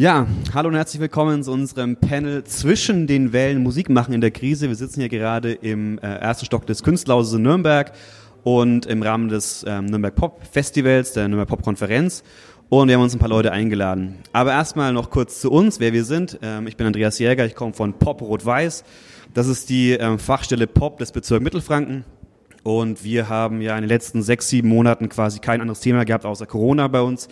Ja, hallo und herzlich willkommen zu unserem Panel Zwischen den Wellen Musik machen in der Krise. Wir sitzen hier gerade im äh, ersten Stock des Kunstlauses in Nürnberg und im Rahmen des ähm, Nürnberg Pop Festivals, der Nürnberg Pop Konferenz. Und wir haben uns ein paar Leute eingeladen. Aber erstmal noch kurz zu uns, wer wir sind. Ähm, ich bin Andreas Jäger, ich komme von Pop Rot-Weiß. Das ist die ähm, Fachstelle Pop des Bezirks Mittelfranken. Und wir haben ja in den letzten sechs, sieben Monaten quasi kein anderes Thema gehabt außer Corona bei uns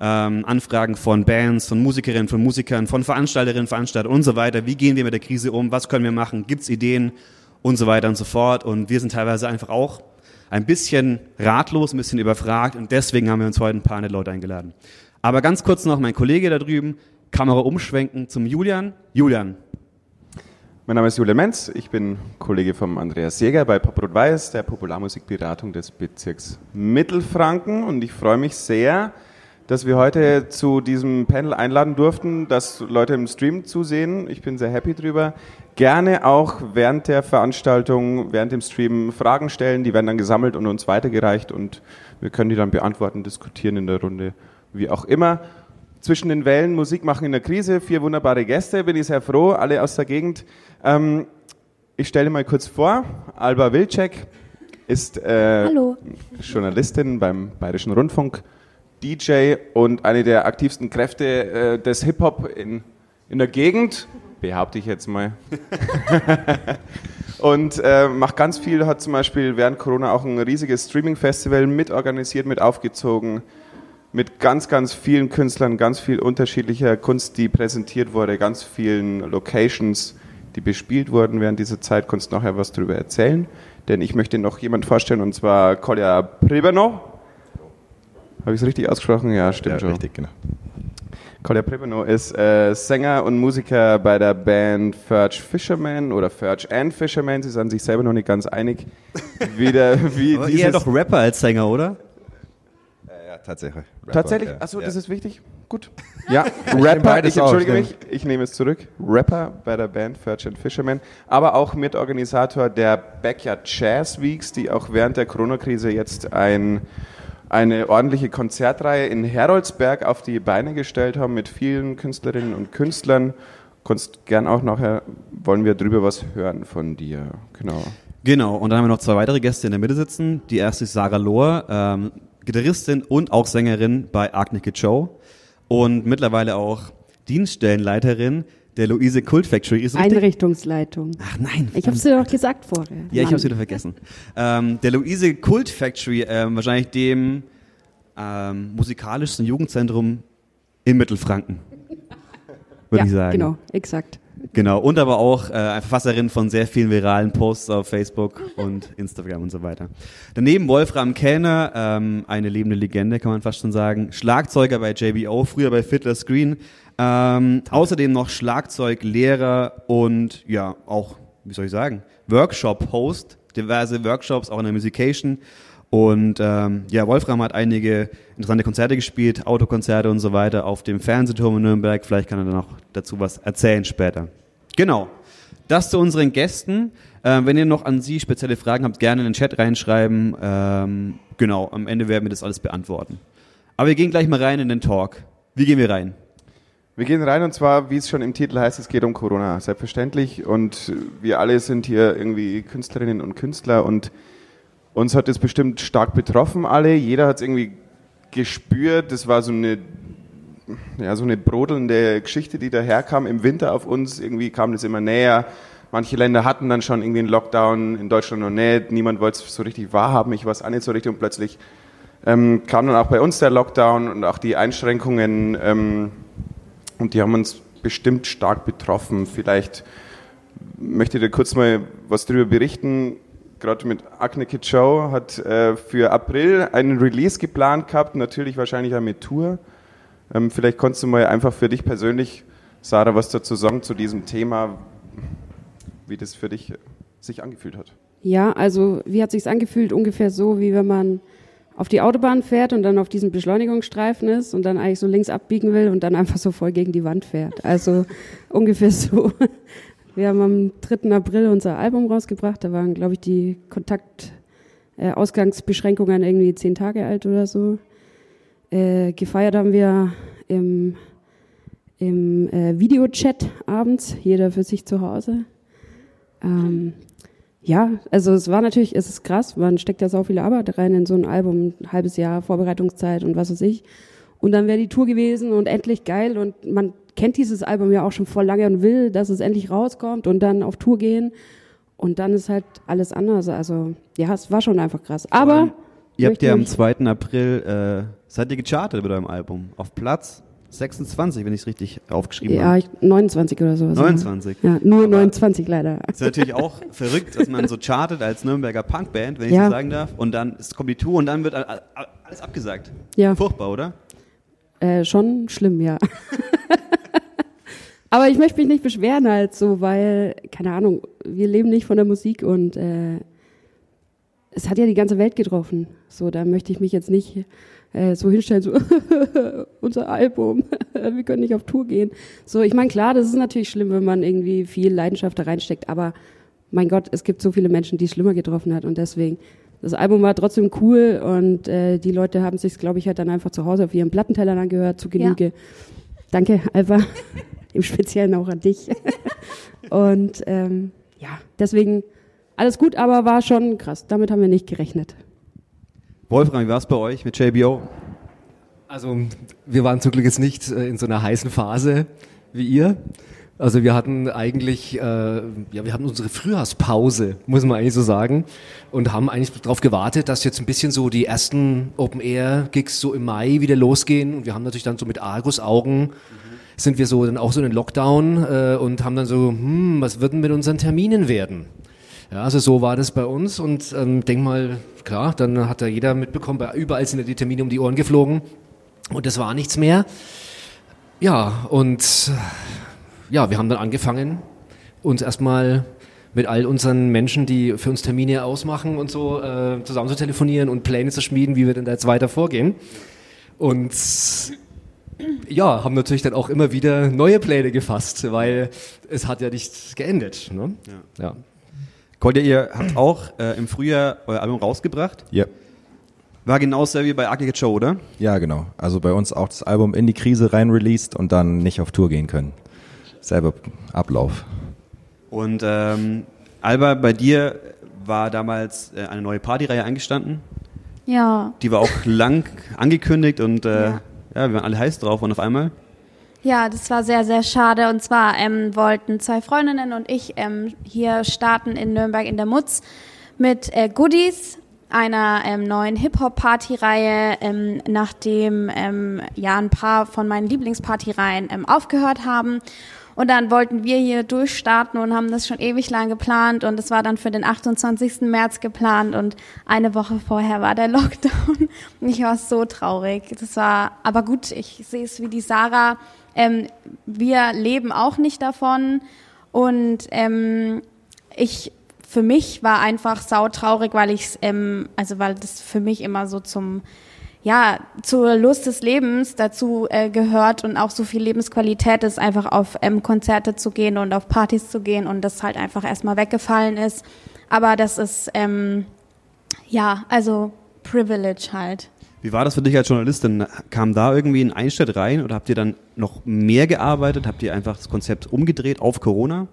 ähm, Anfragen von Bands, von Musikerinnen, von Musikern, von Veranstalterinnen, Veranstaltern und so weiter. Wie gehen wir mit der Krise um? Was können wir machen? Gibt's Ideen? Und so weiter und so fort. Und wir sind teilweise einfach auch ein bisschen ratlos, ein bisschen überfragt und deswegen haben wir uns heute ein paar nette Leute eingeladen. Aber ganz kurz noch mein Kollege da drüben, Kamera umschwenken zum Julian. Julian. Mein Name ist Julian Menz, ich bin Kollege vom Andreas Jäger bei Pop Rot Weiß, der Popularmusikberatung des Bezirks Mittelfranken und ich freue mich sehr, dass wir heute zu diesem Panel einladen durften, dass Leute im Stream zusehen. Ich bin sehr happy drüber. Gerne auch während der Veranstaltung, während dem Stream Fragen stellen. Die werden dann gesammelt und uns weitergereicht und wir können die dann beantworten, diskutieren in der Runde, wie auch immer. Zwischen den Wellen Musik machen in der Krise. Vier wunderbare Gäste, bin ich sehr froh, alle aus der Gegend. Ähm, ich stelle mal kurz vor, Alba Wilczek ist äh, Journalistin beim Bayerischen Rundfunk DJ und eine der aktivsten Kräfte äh, des Hip-Hop in, in der Gegend, behaupte ich jetzt mal. und äh, macht ganz viel, hat zum Beispiel während Corona auch ein riesiges Streaming-Festival mitorganisiert, mit aufgezogen, mit ganz, ganz vielen Künstlern, ganz viel unterschiedlicher Kunst, die präsentiert wurde, ganz vielen Locations, die bespielt wurden während dieser Zeit. Kannst du nachher was darüber erzählen? Denn ich möchte noch jemand vorstellen, und zwar Kolja Pribano. Habe ich es richtig ausgesprochen? Ja, stimmt ja, schon. Richtig, genau. Kolja Prepano ist äh, Sänger und Musiker bei der Band Ferch Fisherman oder Ferch and Fisherman. Sie sind sich selber noch nicht ganz einig, wie, der, wie Aber eher doch Rapper als Sänger, oder? Äh, ja, tatsächlich. Rapper, tatsächlich? Achso, ja. das ist wichtig. Gut. Ja, Rapper, ich entschuldige mich, ich nehme es zurück. Rapper bei der Band Ferch and Fisherman, aber auch Mitorganisator der Backyard Jazz Weeks, die auch während der Corona-Krise jetzt ein eine ordentliche Konzertreihe in Heroldsberg auf die Beine gestellt haben mit vielen Künstlerinnen und Künstlern. Kannst gern auch nachher, wollen wir drüber was hören von dir. Genau. Genau, und dann haben wir noch zwei weitere Gäste in der Mitte sitzen. Die erste ist Sarah Lohr, ähm, Gitarristin und auch Sängerin bei Arctic Joe und mittlerweile auch Dienststellenleiterin der Luise Kult Factory ist Einrichtungsleitung. Ach nein. Ich habe es dir doch gesagt vorher. Ja, ich habe es wieder vergessen. Ähm, der Luise Kult Factory, ähm, wahrscheinlich dem ähm, musikalischsten Jugendzentrum in Mittelfranken, würde ja, ich sagen. Genau, exakt. Genau, und aber auch äh, Verfasserin von sehr vielen viralen Posts auf Facebook und Instagram und so weiter. Daneben Wolfram Kellner, ähm, eine lebende Legende, kann man fast schon sagen. Schlagzeuger bei JBO, früher bei Fiddler Screen, ähm, außerdem noch Schlagzeuglehrer und ja, auch, wie soll ich sagen, Workshop-Host, diverse Workshops, auch in der Musication. Und ähm, ja, Wolfram hat einige interessante Konzerte gespielt, Autokonzerte und so weiter auf dem Fernsehturm in Nürnberg. Vielleicht kann er dann noch dazu was erzählen später. Genau. Das zu unseren Gästen. Ähm, wenn ihr noch an Sie spezielle Fragen habt, gerne in den Chat reinschreiben. Ähm, genau, am Ende werden wir das alles beantworten. Aber wir gehen gleich mal rein in den Talk. Wie gehen wir rein? Wir gehen rein und zwar, wie es schon im Titel heißt, es geht um Corona, selbstverständlich. Und wir alle sind hier irgendwie Künstlerinnen und Künstler und uns hat es bestimmt stark betroffen, alle. Jeder hat es irgendwie gespürt. Das war so eine, ja, so eine brodelnde Geschichte, die daherkam im Winter auf uns. Irgendwie kam das immer näher. Manche Länder hatten dann schon irgendwie einen Lockdown, in Deutschland noch nicht. Niemand wollte es so richtig wahrhaben. Ich war es auch nicht so richtig und plötzlich ähm, kam dann auch bei uns der Lockdown und auch die Einschränkungen. Ähm, und die haben uns bestimmt stark betroffen. Vielleicht möchte ich kurz mal was darüber berichten. Gerade mit Acne Kid Show hat äh, für April einen Release geplant gehabt, natürlich wahrscheinlich auch mit Tour. Ähm, vielleicht konntest du mal einfach für dich persönlich, Sarah, was dazu sagen zu diesem Thema, wie das für dich sich angefühlt hat. Ja, also wie hat sich angefühlt? Ungefähr so, wie wenn man auf die Autobahn fährt und dann auf diesem Beschleunigungsstreifen ist und dann eigentlich so links abbiegen will und dann einfach so voll gegen die Wand fährt. Also ungefähr so. Wir haben am 3. April unser Album rausgebracht. Da waren, glaube ich, die Kontaktausgangsbeschränkungen äh, irgendwie zehn Tage alt oder so. Äh, gefeiert haben wir im im äh, Videochat abends, jeder für sich zu Hause. Ähm, ja, also es war natürlich, es ist krass, man steckt ja so viel Arbeit rein in so ein Album, ein halbes Jahr Vorbereitungszeit und was weiß ich. Und dann wäre die Tour gewesen und endlich geil und man kennt dieses Album ja auch schon vor lange und will, dass es endlich rauskommt und dann auf Tour gehen. Und dann ist halt alles anders. Also ja, es war schon einfach krass. Aber ihr habt ja am 2. April äh, seid ihr gechartet mit eurem Album auf Platz 26, wenn ich es richtig aufgeschrieben ja, habe. Ja, 29 oder sowas. 29. Ja, nur Aber 29 leider. Ist natürlich auch verrückt, dass man so chartet als Nürnberger Punkband, wenn ich ja. so sagen darf. Und dann kommt die Tour und dann wird alles abgesagt. Ja. Furchtbar, oder? Äh, schon schlimm, ja. Aber ich möchte mich nicht beschweren halt so, weil, keine Ahnung, wir leben nicht von der Musik und äh, es hat ja die ganze Welt getroffen. So, da möchte ich mich jetzt nicht äh, so hinstellen, so unser Album, wir können nicht auf Tour gehen. So, ich meine, klar, das ist natürlich schlimm, wenn man irgendwie viel Leidenschaft da reinsteckt, aber mein Gott, es gibt so viele Menschen, die es schlimmer getroffen hat und deswegen, das Album war trotzdem cool und äh, die Leute haben sich, glaube ich, halt dann einfach zu Hause auf ihren Plattentellern angehört, zu Genüge. Ja. Danke, Alba im Speziellen auch an dich. Und ähm, ja, deswegen alles gut, aber war schon krass. Damit haben wir nicht gerechnet. Wolfgang, wie war es bei euch mit JBO? Also wir waren zum Glück jetzt nicht äh, in so einer heißen Phase wie ihr. Also wir hatten eigentlich, äh, ja, wir hatten unsere Frühjahrspause, muss man eigentlich so sagen, und haben eigentlich darauf gewartet, dass jetzt ein bisschen so die ersten Open-Air-Gigs so im Mai wieder losgehen. Und wir haben natürlich dann so mit Argus-Augen mhm sind wir so dann auch so in den Lockdown äh, und haben dann so, hm, was wird denn mit unseren Terminen werden? Ja, also so war das bei uns und ähm, denk mal, klar, dann hat da jeder mitbekommen, überall sind ja die Termine um die Ohren geflogen und das war nichts mehr. Ja, und ja, wir haben dann angefangen, uns erstmal mit all unseren Menschen, die für uns Termine ausmachen und so, äh, zusammen zu telefonieren und Pläne zu schmieden, wie wir denn da jetzt weiter vorgehen. Und ja, haben natürlich dann auch immer wieder neue Pläne gefasst, weil es hat ja nichts geendet. Ne? Ja. ja. Kolja, ihr habt auch äh, im Frühjahr euer Album rausgebracht. Ja. War genauso wie bei Arctic Show, oder? Ja, genau. Also bei uns auch das Album in die Krise rein released und dann nicht auf Tour gehen können. Selber Ablauf. Und ähm, Alba, bei dir war damals äh, eine neue Partyreihe eingestanden. Ja. Die war auch lang angekündigt und äh, ja ja, wir waren alle heiß drauf und auf einmal. Ja, das war sehr, sehr schade. Und zwar ähm, wollten zwei Freundinnen und ich ähm, hier starten in Nürnberg in der Mutz mit äh, Goodies, einer ähm, neuen Hip-Hop-Party-Reihe, ähm, nachdem ähm, ja ein paar von meinen Lieblingspartyreihen ähm, aufgehört haben. Und dann wollten wir hier durchstarten und haben das schon ewig lang geplant und es war dann für den 28. März geplant und eine Woche vorher war der Lockdown und ich war so traurig. Das war, aber gut, ich sehe es wie die Sarah. Ähm, wir leben auch nicht davon und ähm, ich für mich war einfach sautraurig, weil ich ähm, also weil das für mich immer so zum ja, zur Lust des Lebens dazu äh, gehört und auch so viel Lebensqualität ist, einfach auf ähm, Konzerte zu gehen und auf Partys zu gehen und das halt einfach erstmal weggefallen ist. Aber das ist, ähm, ja, also Privilege halt. Wie war das für dich als Journalistin? Kam da irgendwie ein Einstellt rein oder habt ihr dann noch mehr gearbeitet? Habt ihr einfach das Konzept umgedreht auf Corona?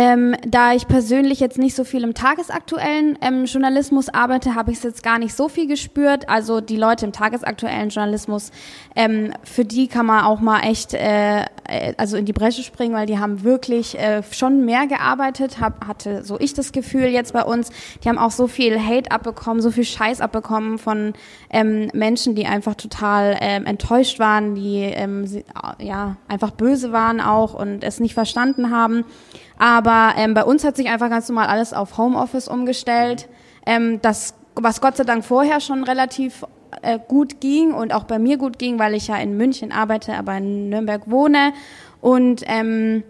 Ähm, da ich persönlich jetzt nicht so viel im tagesaktuellen ähm, Journalismus arbeite, habe ich es jetzt gar nicht so viel gespürt. Also die Leute im tagesaktuellen Journalismus, ähm, für die kann man auch mal echt äh, äh, also in die Bresche springen, weil die haben wirklich äh, schon mehr gearbeitet, hab, hatte so ich das Gefühl jetzt bei uns. Die haben auch so viel Hate abbekommen, so viel Scheiß abbekommen von ähm, Menschen, die einfach total ähm, enttäuscht waren, die ähm, ja einfach böse waren auch und es nicht verstanden haben. Aber ähm, bei uns hat sich einfach ganz normal alles auf Homeoffice umgestellt. Ähm, das, was Gott sei Dank vorher schon relativ äh, gut ging und auch bei mir gut ging, weil ich ja in München arbeite, aber in Nürnberg wohne. Und ähm,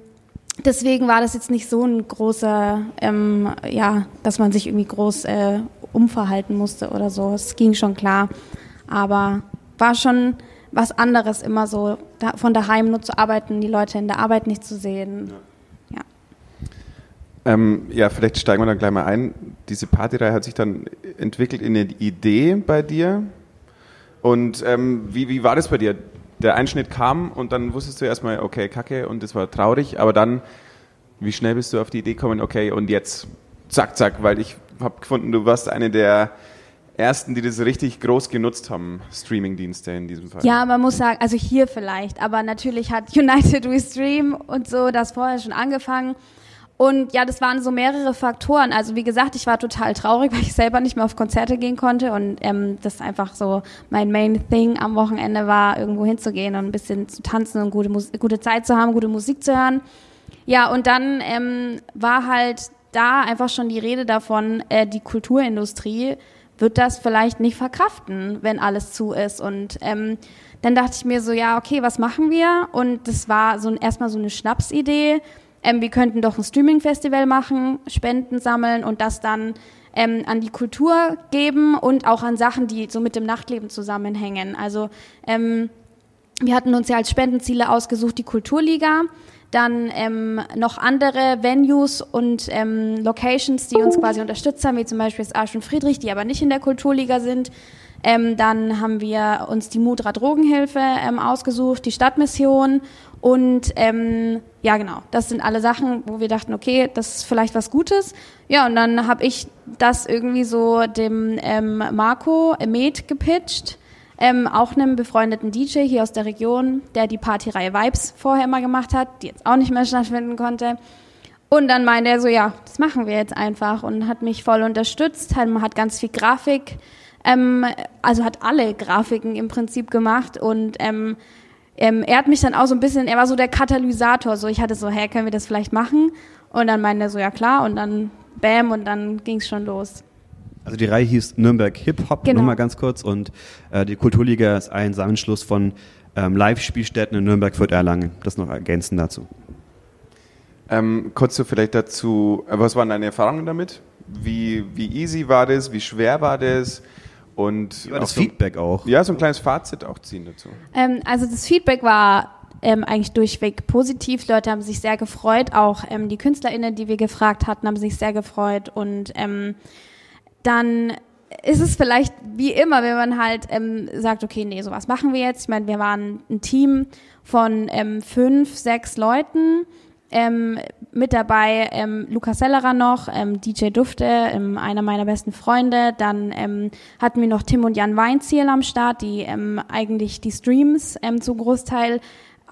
deswegen war das jetzt nicht so ein großer, ähm, ja, dass man sich irgendwie groß äh, umverhalten musste oder so. Es ging schon klar. Aber war schon was anderes, immer so da, von daheim nur zu arbeiten, die Leute in der Arbeit nicht zu sehen. Ja. Ähm, ja, vielleicht steigen wir dann gleich mal ein. Diese Partyreihe hat sich dann entwickelt in eine Idee bei dir. Und ähm, wie, wie war das bei dir? der Einschnitt kam und dann wusstest du erstmal, okay, kacke und es war traurig, aber dann, wie schnell bist du auf die Idee gekommen, okay, und jetzt zack, zack, weil ich habe gefunden, du warst eine der ersten, die das richtig groß genutzt haben, Streaming-Dienste in diesem Fall. Ja, man muss sagen, also hier vielleicht, aber natürlich hat United We Stream und so das vorher schon angefangen. Und ja, das waren so mehrere Faktoren. Also wie gesagt, ich war total traurig, weil ich selber nicht mehr auf Konzerte gehen konnte und ähm, das einfach so mein Main Thing am Wochenende war, irgendwo hinzugehen und ein bisschen zu tanzen und gute, Mus gute Zeit zu haben, gute Musik zu hören. Ja, und dann ähm, war halt da einfach schon die Rede davon, äh, die Kulturindustrie wird das vielleicht nicht verkraften, wenn alles zu ist. Und ähm, dann dachte ich mir so, ja, okay, was machen wir? Und das war so erstmal so eine Schnapsidee ähm, wir könnten doch ein Streaming-Festival machen, Spenden sammeln und das dann ähm, an die Kultur geben und auch an Sachen, die so mit dem Nachtleben zusammenhängen. Also ähm, wir hatten uns ja als Spendenziele ausgesucht die Kulturliga, dann ähm, noch andere Venues und ähm, Locations, die uns quasi unterstützt haben, wie zum Beispiel das Arsch und Friedrich, die aber nicht in der Kulturliga sind. Ähm, dann haben wir uns die Mudra Drogenhilfe ähm, ausgesucht, die Stadtmission und ähm, ja, genau, das sind alle Sachen, wo wir dachten, okay, das ist vielleicht was Gutes. Ja, und dann habe ich das irgendwie so dem ähm, Marco Med gepitcht, ähm, auch einem befreundeten DJ hier aus der Region, der die Partyreihe Vibes vorher immer gemacht hat, die jetzt auch nicht mehr stattfinden konnte. Und dann meinte er so, ja, das machen wir jetzt einfach und hat mich voll unterstützt, hat, hat ganz viel Grafik ähm, also hat alle Grafiken im Prinzip gemacht und ähm, ähm, er hat mich dann auch so ein bisschen, er war so der Katalysator, so ich hatte so, hä, können wir das vielleicht machen? Und dann meinte er so, ja klar, und dann bam, und dann ging es schon los. Also die Reihe hieß Nürnberg Hip Hop, genau. nochmal ganz kurz, und äh, die Kulturliga ist ein Zusammenschluss von ähm, Live-Spielstätten in Nürnberg, Fürth, Erlangen. Das noch ergänzen dazu. Ähm, kurz so vielleicht dazu, äh, was waren deine Erfahrungen damit? Wie, wie easy war das? Wie schwer war das? Und ja, das so, Feedback auch. Ja, so ein kleines Fazit auch ziehen dazu. Ähm, also das Feedback war ähm, eigentlich durchweg positiv. Leute haben sich sehr gefreut. Auch ähm, die KünstlerInnen, die wir gefragt hatten, haben sich sehr gefreut. Und ähm, dann ist es vielleicht wie immer, wenn man halt ähm, sagt, okay, nee, sowas machen wir jetzt. Ich meine, wir waren ein Team von ähm, fünf, sechs Leuten ähm, mit dabei ähm, Lukas Sellerer noch, ähm, DJ Dufte, ähm, einer meiner besten Freunde. Dann ähm, hatten wir noch Tim und Jan Weinziel am Start, die ähm, eigentlich die Streams ähm, zum Großteil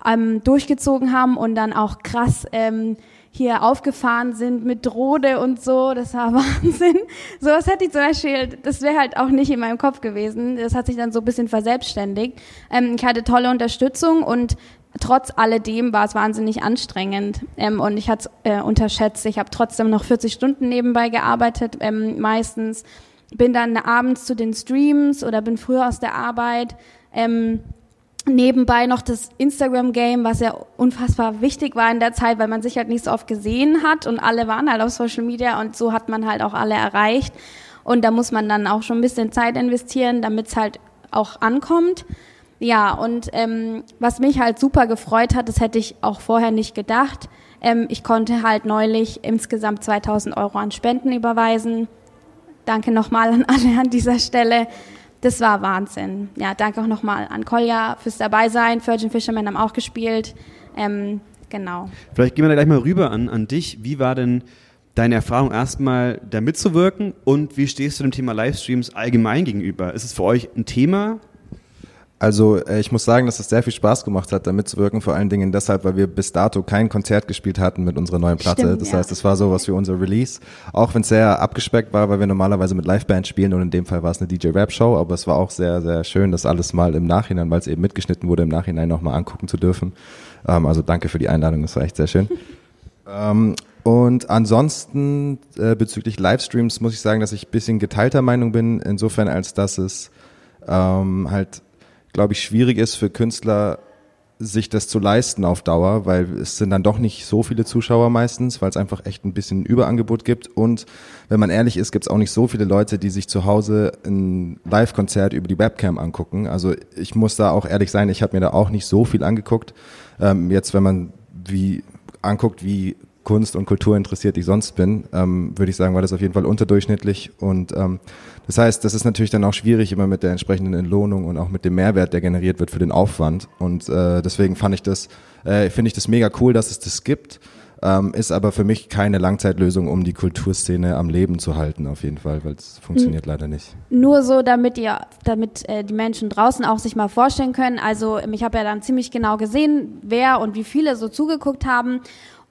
ähm, durchgezogen haben und dann auch krass ähm, hier aufgefahren sind mit Drohne und so. Das war Wahnsinn. Sowas hätte ich zum Beispiel, das wäre halt auch nicht in meinem Kopf gewesen. Das hat sich dann so ein bisschen verselbstständigt. Ähm, ich hatte tolle Unterstützung und trotz alledem war es wahnsinnig anstrengend ähm, und ich hatte äh, unterschätzt. Ich habe trotzdem noch 40 Stunden nebenbei gearbeitet, ähm, meistens. Bin dann abends zu den Streams oder bin früher aus der Arbeit. Ähm, nebenbei noch das Instagram-Game, was ja unfassbar wichtig war in der Zeit, weil man sich halt nicht so oft gesehen hat und alle waren halt auf Social Media und so hat man halt auch alle erreicht. Und da muss man dann auch schon ein bisschen Zeit investieren, damit es halt auch ankommt. Ja, und ähm, was mich halt super gefreut hat, das hätte ich auch vorher nicht gedacht. Ähm, ich konnte halt neulich insgesamt 2000 Euro an Spenden überweisen. Danke nochmal an alle an dieser Stelle. Das war Wahnsinn. Ja, danke auch nochmal an Kolja fürs Dabeisein. Virgin Fisherman haben auch gespielt. Ähm, genau. Vielleicht gehen wir da gleich mal rüber an, an dich. Wie war denn deine Erfahrung erstmal da mitzuwirken und wie stehst du dem Thema Livestreams allgemein gegenüber? Ist es für euch ein Thema? Also äh, ich muss sagen, dass es sehr viel Spaß gemacht hat, da mitzuwirken, vor allen Dingen deshalb, weil wir bis dato kein Konzert gespielt hatten mit unserer neuen Platte. Stimmt, das ja. heißt, es war sowas wie unser Release, auch wenn es sehr abgespeckt war, weil wir normalerweise mit Liveband spielen und in dem Fall war es eine DJ-Rap-Show, aber es war auch sehr, sehr schön, das alles mal im Nachhinein, weil es eben mitgeschnitten wurde, im Nachhinein nochmal angucken zu dürfen. Ähm, also danke für die Einladung, das war echt sehr schön. ähm, und ansonsten äh, bezüglich Livestreams muss ich sagen, dass ich bisschen geteilter Meinung bin, insofern als dass es ähm, halt glaube ich, schwierig ist für Künstler, sich das zu leisten auf Dauer, weil es sind dann doch nicht so viele Zuschauer meistens, weil es einfach echt ein bisschen Überangebot gibt. Und wenn man ehrlich ist, gibt es auch nicht so viele Leute, die sich zu Hause ein Live-Konzert über die Webcam angucken. Also ich muss da auch ehrlich sein, ich habe mir da auch nicht so viel angeguckt. Ähm, jetzt, wenn man wie anguckt, wie Kunst und Kultur interessiert ich sonst bin, ähm, würde ich sagen, war das auf jeden Fall unterdurchschnittlich. Und ähm, das heißt, das ist natürlich dann auch schwierig immer mit der entsprechenden Entlohnung und auch mit dem Mehrwert, der generiert wird für den Aufwand. Und äh, deswegen fand ich das, äh, finde ich das mega cool, dass es das gibt. Ähm, ist aber für mich keine Langzeitlösung, um die Kulturszene am Leben zu halten, auf jeden Fall, weil es funktioniert hm. leider nicht. Nur so, damit ihr, damit äh, die Menschen draußen auch sich mal vorstellen können. Also ich habe ja dann ziemlich genau gesehen, wer und wie viele so zugeguckt haben.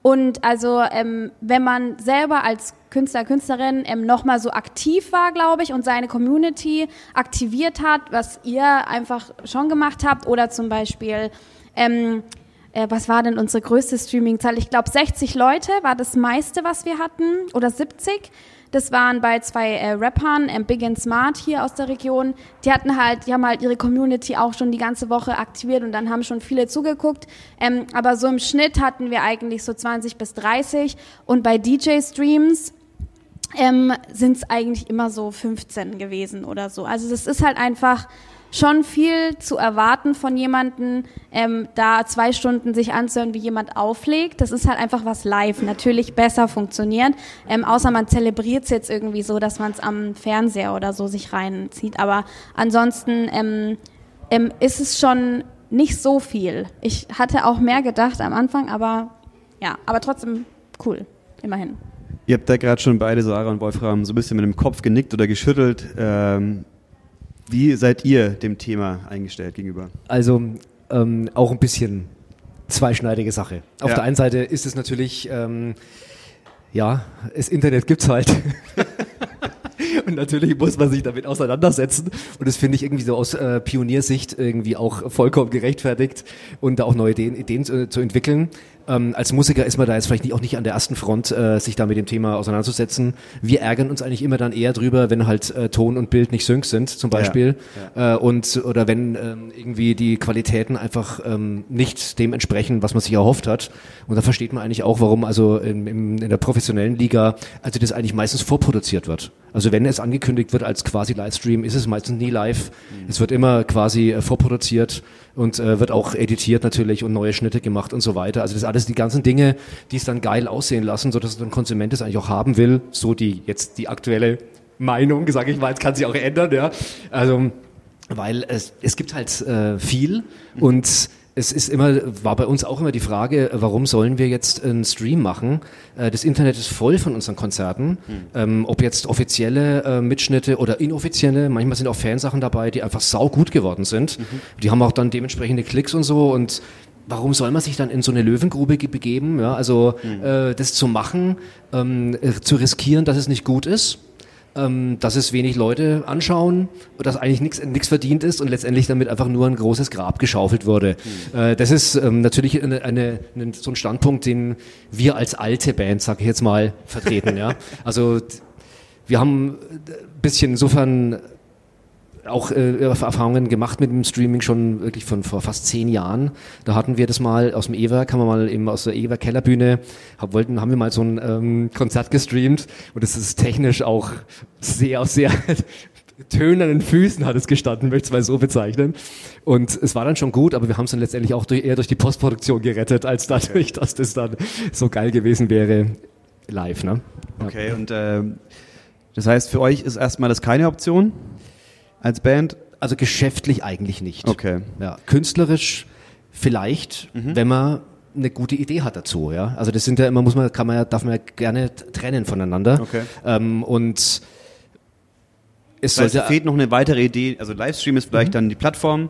Und also ähm, wenn man selber als Künstler, Künstlerin ähm, nochmal so aktiv war, glaube ich, und seine Community aktiviert hat, was ihr einfach schon gemacht habt, oder zum Beispiel ähm, äh, was war denn unsere größte Streaming-Zahl? Ich glaube 60 Leute war das meiste, was wir hatten, oder 70. Das waren bei zwei äh, Rappern, ähm, Big and Smart hier aus der Region. Die hatten halt, die haben halt ihre Community auch schon die ganze Woche aktiviert und dann haben schon viele zugeguckt. Ähm, aber so im Schnitt hatten wir eigentlich so 20 bis 30 und bei DJ-Streams ähm, sind es eigentlich immer so 15 gewesen oder so. Also das ist halt einfach schon viel zu erwarten von jemandem, ähm, da zwei Stunden sich anzuhören, wie jemand auflegt. Das ist halt einfach was live, natürlich besser funktioniert. Ähm, außer man zelebriert es jetzt irgendwie so, dass man es am Fernseher oder so sich reinzieht. Aber ansonsten ähm, ähm, ist es schon nicht so viel. Ich hatte auch mehr gedacht am Anfang, aber ja, aber trotzdem cool, immerhin. Ihr habt da gerade schon beide, Sarah und Wolfram, so ein bisschen mit dem Kopf genickt oder geschüttelt. Ähm, wie seid ihr dem Thema eingestellt gegenüber? Also ähm, auch ein bisschen zweischneidige Sache. Auf ja. der einen Seite ist es natürlich, ähm, ja, das Internet gibt es halt. Und natürlich muss man sich damit auseinandersetzen. Und das finde ich irgendwie so aus äh, Pioniersicht irgendwie auch vollkommen gerechtfertigt und da auch neue Ideen, Ideen zu, zu entwickeln. Ähm, als Musiker ist man da jetzt vielleicht nicht, auch nicht an der ersten Front, äh, sich da mit dem Thema auseinanderzusetzen. Wir ärgern uns eigentlich immer dann eher drüber, wenn halt äh, Ton und Bild nicht sync sind, zum Beispiel. Ja, ja. Äh, und oder wenn ähm, irgendwie die Qualitäten einfach ähm, nicht dem entsprechen, was man sich erhofft hat. Und da versteht man eigentlich auch, warum also in, in, in der professionellen Liga, also das eigentlich meistens vorproduziert wird. Also wenn es angekündigt wird als quasi Livestream, ist es meistens nie live. Mhm. Es wird immer quasi äh, vorproduziert und äh, wird auch editiert natürlich und neue Schnitte gemacht und so weiter. Also das alles die ganzen Dinge, die es dann geil aussehen lassen, so dass ein Konsument es eigentlich auch haben will. So die jetzt die aktuelle Meinung, sage ich mal, jetzt kann sich auch ändern, ja. Also weil es, es gibt halt äh, viel und es ist immer, war bei uns auch immer die Frage, warum sollen wir jetzt einen Stream machen? Äh, das Internet ist voll von unseren Konzerten, hm. ähm, ob jetzt offizielle äh, Mitschnitte oder inoffizielle. Manchmal sind auch Fansachen dabei, die einfach sau gut geworden sind. Mhm. Die haben auch dann dementsprechende Klicks und so und Warum soll man sich dann in so eine Löwengrube begeben? Ja, also mhm. äh, das zu machen, ähm, äh, zu riskieren, dass es nicht gut ist ähm, dass es wenig Leute anschauen und dass eigentlich nichts verdient ist und letztendlich damit einfach nur ein großes Grab geschaufelt wurde. Mhm. Äh, das ist ähm, natürlich eine, eine, eine, so ein Standpunkt, den wir als alte Band, sage ich jetzt mal, vertreten. ja, also wir haben ein bisschen insofern auch äh, Erfahrungen gemacht mit dem Streaming schon wirklich von vor fast zehn Jahren. Da hatten wir das mal aus dem E-Werk, haben wir mal eben aus der E-Werk Kellerbühne, hab, wollten, haben wir mal so ein ähm, Konzert gestreamt und das ist technisch auch sehr, auf sehr tönernen Füßen hat es gestanden, möchte ich es mal so bezeichnen. Und es war dann schon gut, aber wir haben es dann letztendlich auch durch, eher durch die Postproduktion gerettet, als dadurch, dass das dann so geil gewesen wäre live. Ne? Okay, und äh, das heißt, für euch ist erstmal das keine Option? Als Band? Also geschäftlich eigentlich nicht. Okay. Ja, künstlerisch vielleicht, mhm. wenn man eine gute Idee hat dazu, ja. Also das sind ja immer, muss man, kann man ja, darf man ja gerne trennen voneinander. Okay. Ähm, und es das heißt, sollte, fehlt noch eine weitere Idee. Also Livestream ist vielleicht mhm. dann die Plattform,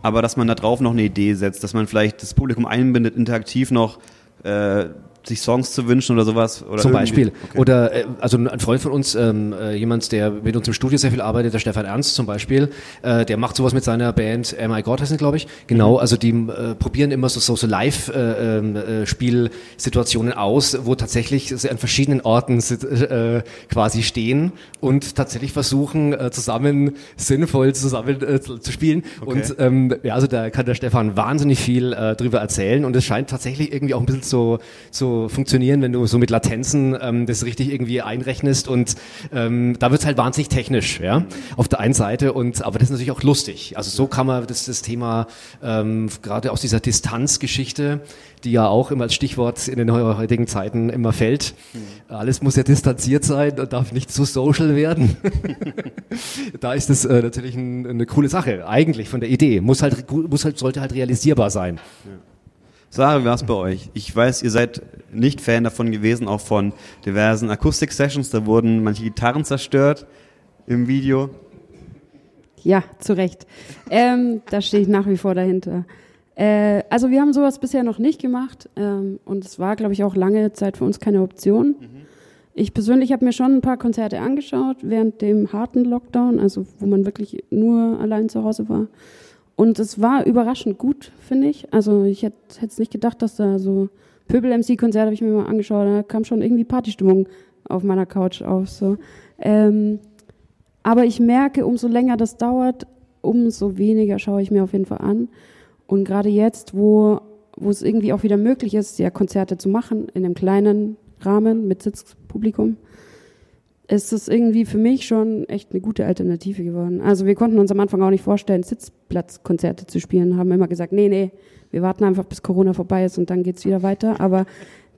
aber dass man da drauf noch eine Idee setzt, dass man vielleicht das Publikum einbindet, interaktiv noch äh, sich Songs zu wünschen oder sowas? Oder Zum Beispiel. Okay. Oder äh, also ein Freund von uns, ähm, äh, jemand, der mit uns im Studio sehr viel arbeitet, der Stefan Ernst zum Beispiel, äh, der macht sowas mit seiner Band Oh My God heißt glaube ich. Genau, mhm. also die äh, probieren immer so, so, so Live-Spielsituationen äh, äh, aus, wo tatsächlich sie an verschiedenen Orten äh, quasi stehen und tatsächlich versuchen, äh, zusammen sinnvoll zusammen äh, zu spielen. Okay. Und ähm, ja, also da kann der Stefan wahnsinnig viel äh, drüber erzählen und es scheint tatsächlich irgendwie auch ein bisschen so, so so funktionieren, wenn du so mit Latenzen ähm, das richtig irgendwie einrechnest und ähm, da wird's halt wahnsinnig technisch, ja, auf der einen Seite und aber das ist natürlich auch lustig. Also so kann man das, das Thema ähm, gerade aus dieser Distanzgeschichte, die ja auch immer als Stichwort in den heutigen Zeiten immer fällt. Mhm. Alles muss ja distanziert sein und darf nicht zu social werden. da ist das äh, natürlich ein, eine coole Sache, eigentlich von der Idee. Muss halt, muss halt, sollte halt realisierbar sein. Ja. Sarah, wie war's bei euch? Ich weiß, ihr seid nicht Fan davon gewesen, auch von diversen Akustik-Sessions. Da wurden manche Gitarren zerstört im Video. Ja, zu Recht. Ähm, da stehe ich nach wie vor dahinter. Äh, also wir haben sowas bisher noch nicht gemacht ähm, und es war, glaube ich, auch lange Zeit für uns keine Option. Mhm. Ich persönlich habe mir schon ein paar Konzerte angeschaut während dem harten Lockdown, also wo man wirklich nur allein zu Hause war. Und es war überraschend gut, finde ich. Also ich hätte es nicht gedacht, dass da so Pöbel-MC-Konzert habe ich mir mal angeschaut, da kam schon irgendwie Partystimmung auf meiner Couch auf. So. Ähm, aber ich merke, umso länger das dauert, umso weniger schaue ich mir auf jeden Fall an. Und gerade jetzt, wo, wo es irgendwie auch wieder möglich ist, ja Konzerte zu machen in einem kleinen Rahmen mit Sitzpublikum, ist es irgendwie für mich schon echt eine gute Alternative geworden. Also wir konnten uns am Anfang auch nicht vorstellen, Sitzplatzkonzerte zu spielen, haben immer gesagt, nee, nee, wir warten einfach, bis Corona vorbei ist und dann geht's wieder weiter. Aber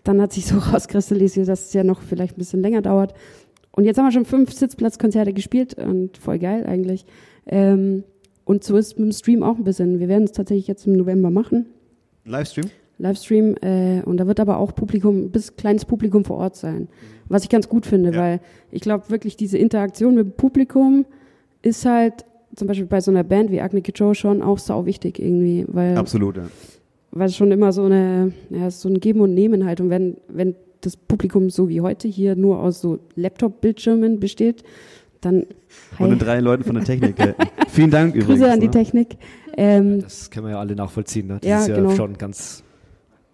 dann hat sich so rauskristallisiert, dass es ja noch vielleicht ein bisschen länger dauert. Und jetzt haben wir schon fünf Sitzplatzkonzerte gespielt und voll geil eigentlich. Ähm, und so ist mit dem Stream auch ein bisschen. Wir werden es tatsächlich jetzt im November machen. Livestream? Livestream. Äh, und da wird aber auch Publikum, bis kleines Publikum vor Ort sein. Was ich ganz gut finde, ja. weil ich glaube wirklich diese Interaktion mit dem Publikum ist halt zum Beispiel bei so einer Band wie Agni Joe schon auch sau wichtig irgendwie. Weil, Absolut, ja. Weil es schon immer so eine, ja, so ein Geben und Nehmen halt. Und wenn, wenn das Publikum so wie heute hier nur aus so Laptop-Bildschirmen besteht, dann. Hi. Und den drei Leuten von der Technik. Vielen Dank Grüße übrigens. Grüße an die ne? Technik. Ähm, das können wir ja alle nachvollziehen. Ne? Das ja, ist ja genau. schon ganz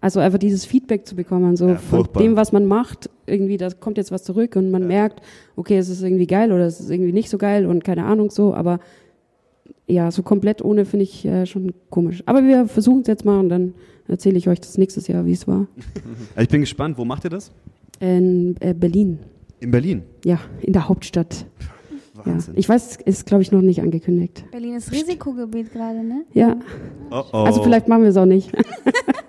also einfach dieses Feedback zu bekommen, so ja, von dem, was man macht, irgendwie, da kommt jetzt was zurück und man ja. merkt, okay, es ist irgendwie geil oder es ist irgendwie nicht so geil und keine Ahnung so, aber ja, so komplett ohne finde ich äh, schon komisch. Aber wir versuchen es jetzt mal und dann erzähle ich euch das nächstes Jahr, wie es war. ich bin gespannt, wo macht ihr das? In äh, Berlin. In Berlin? Ja, in der Hauptstadt. Wahnsinn. Ja. Ich weiß, ist glaube ich noch nicht angekündigt. Berlin ist Risikogebiet gerade, ne? Ja. Oh oh. Also vielleicht machen wir es auch nicht.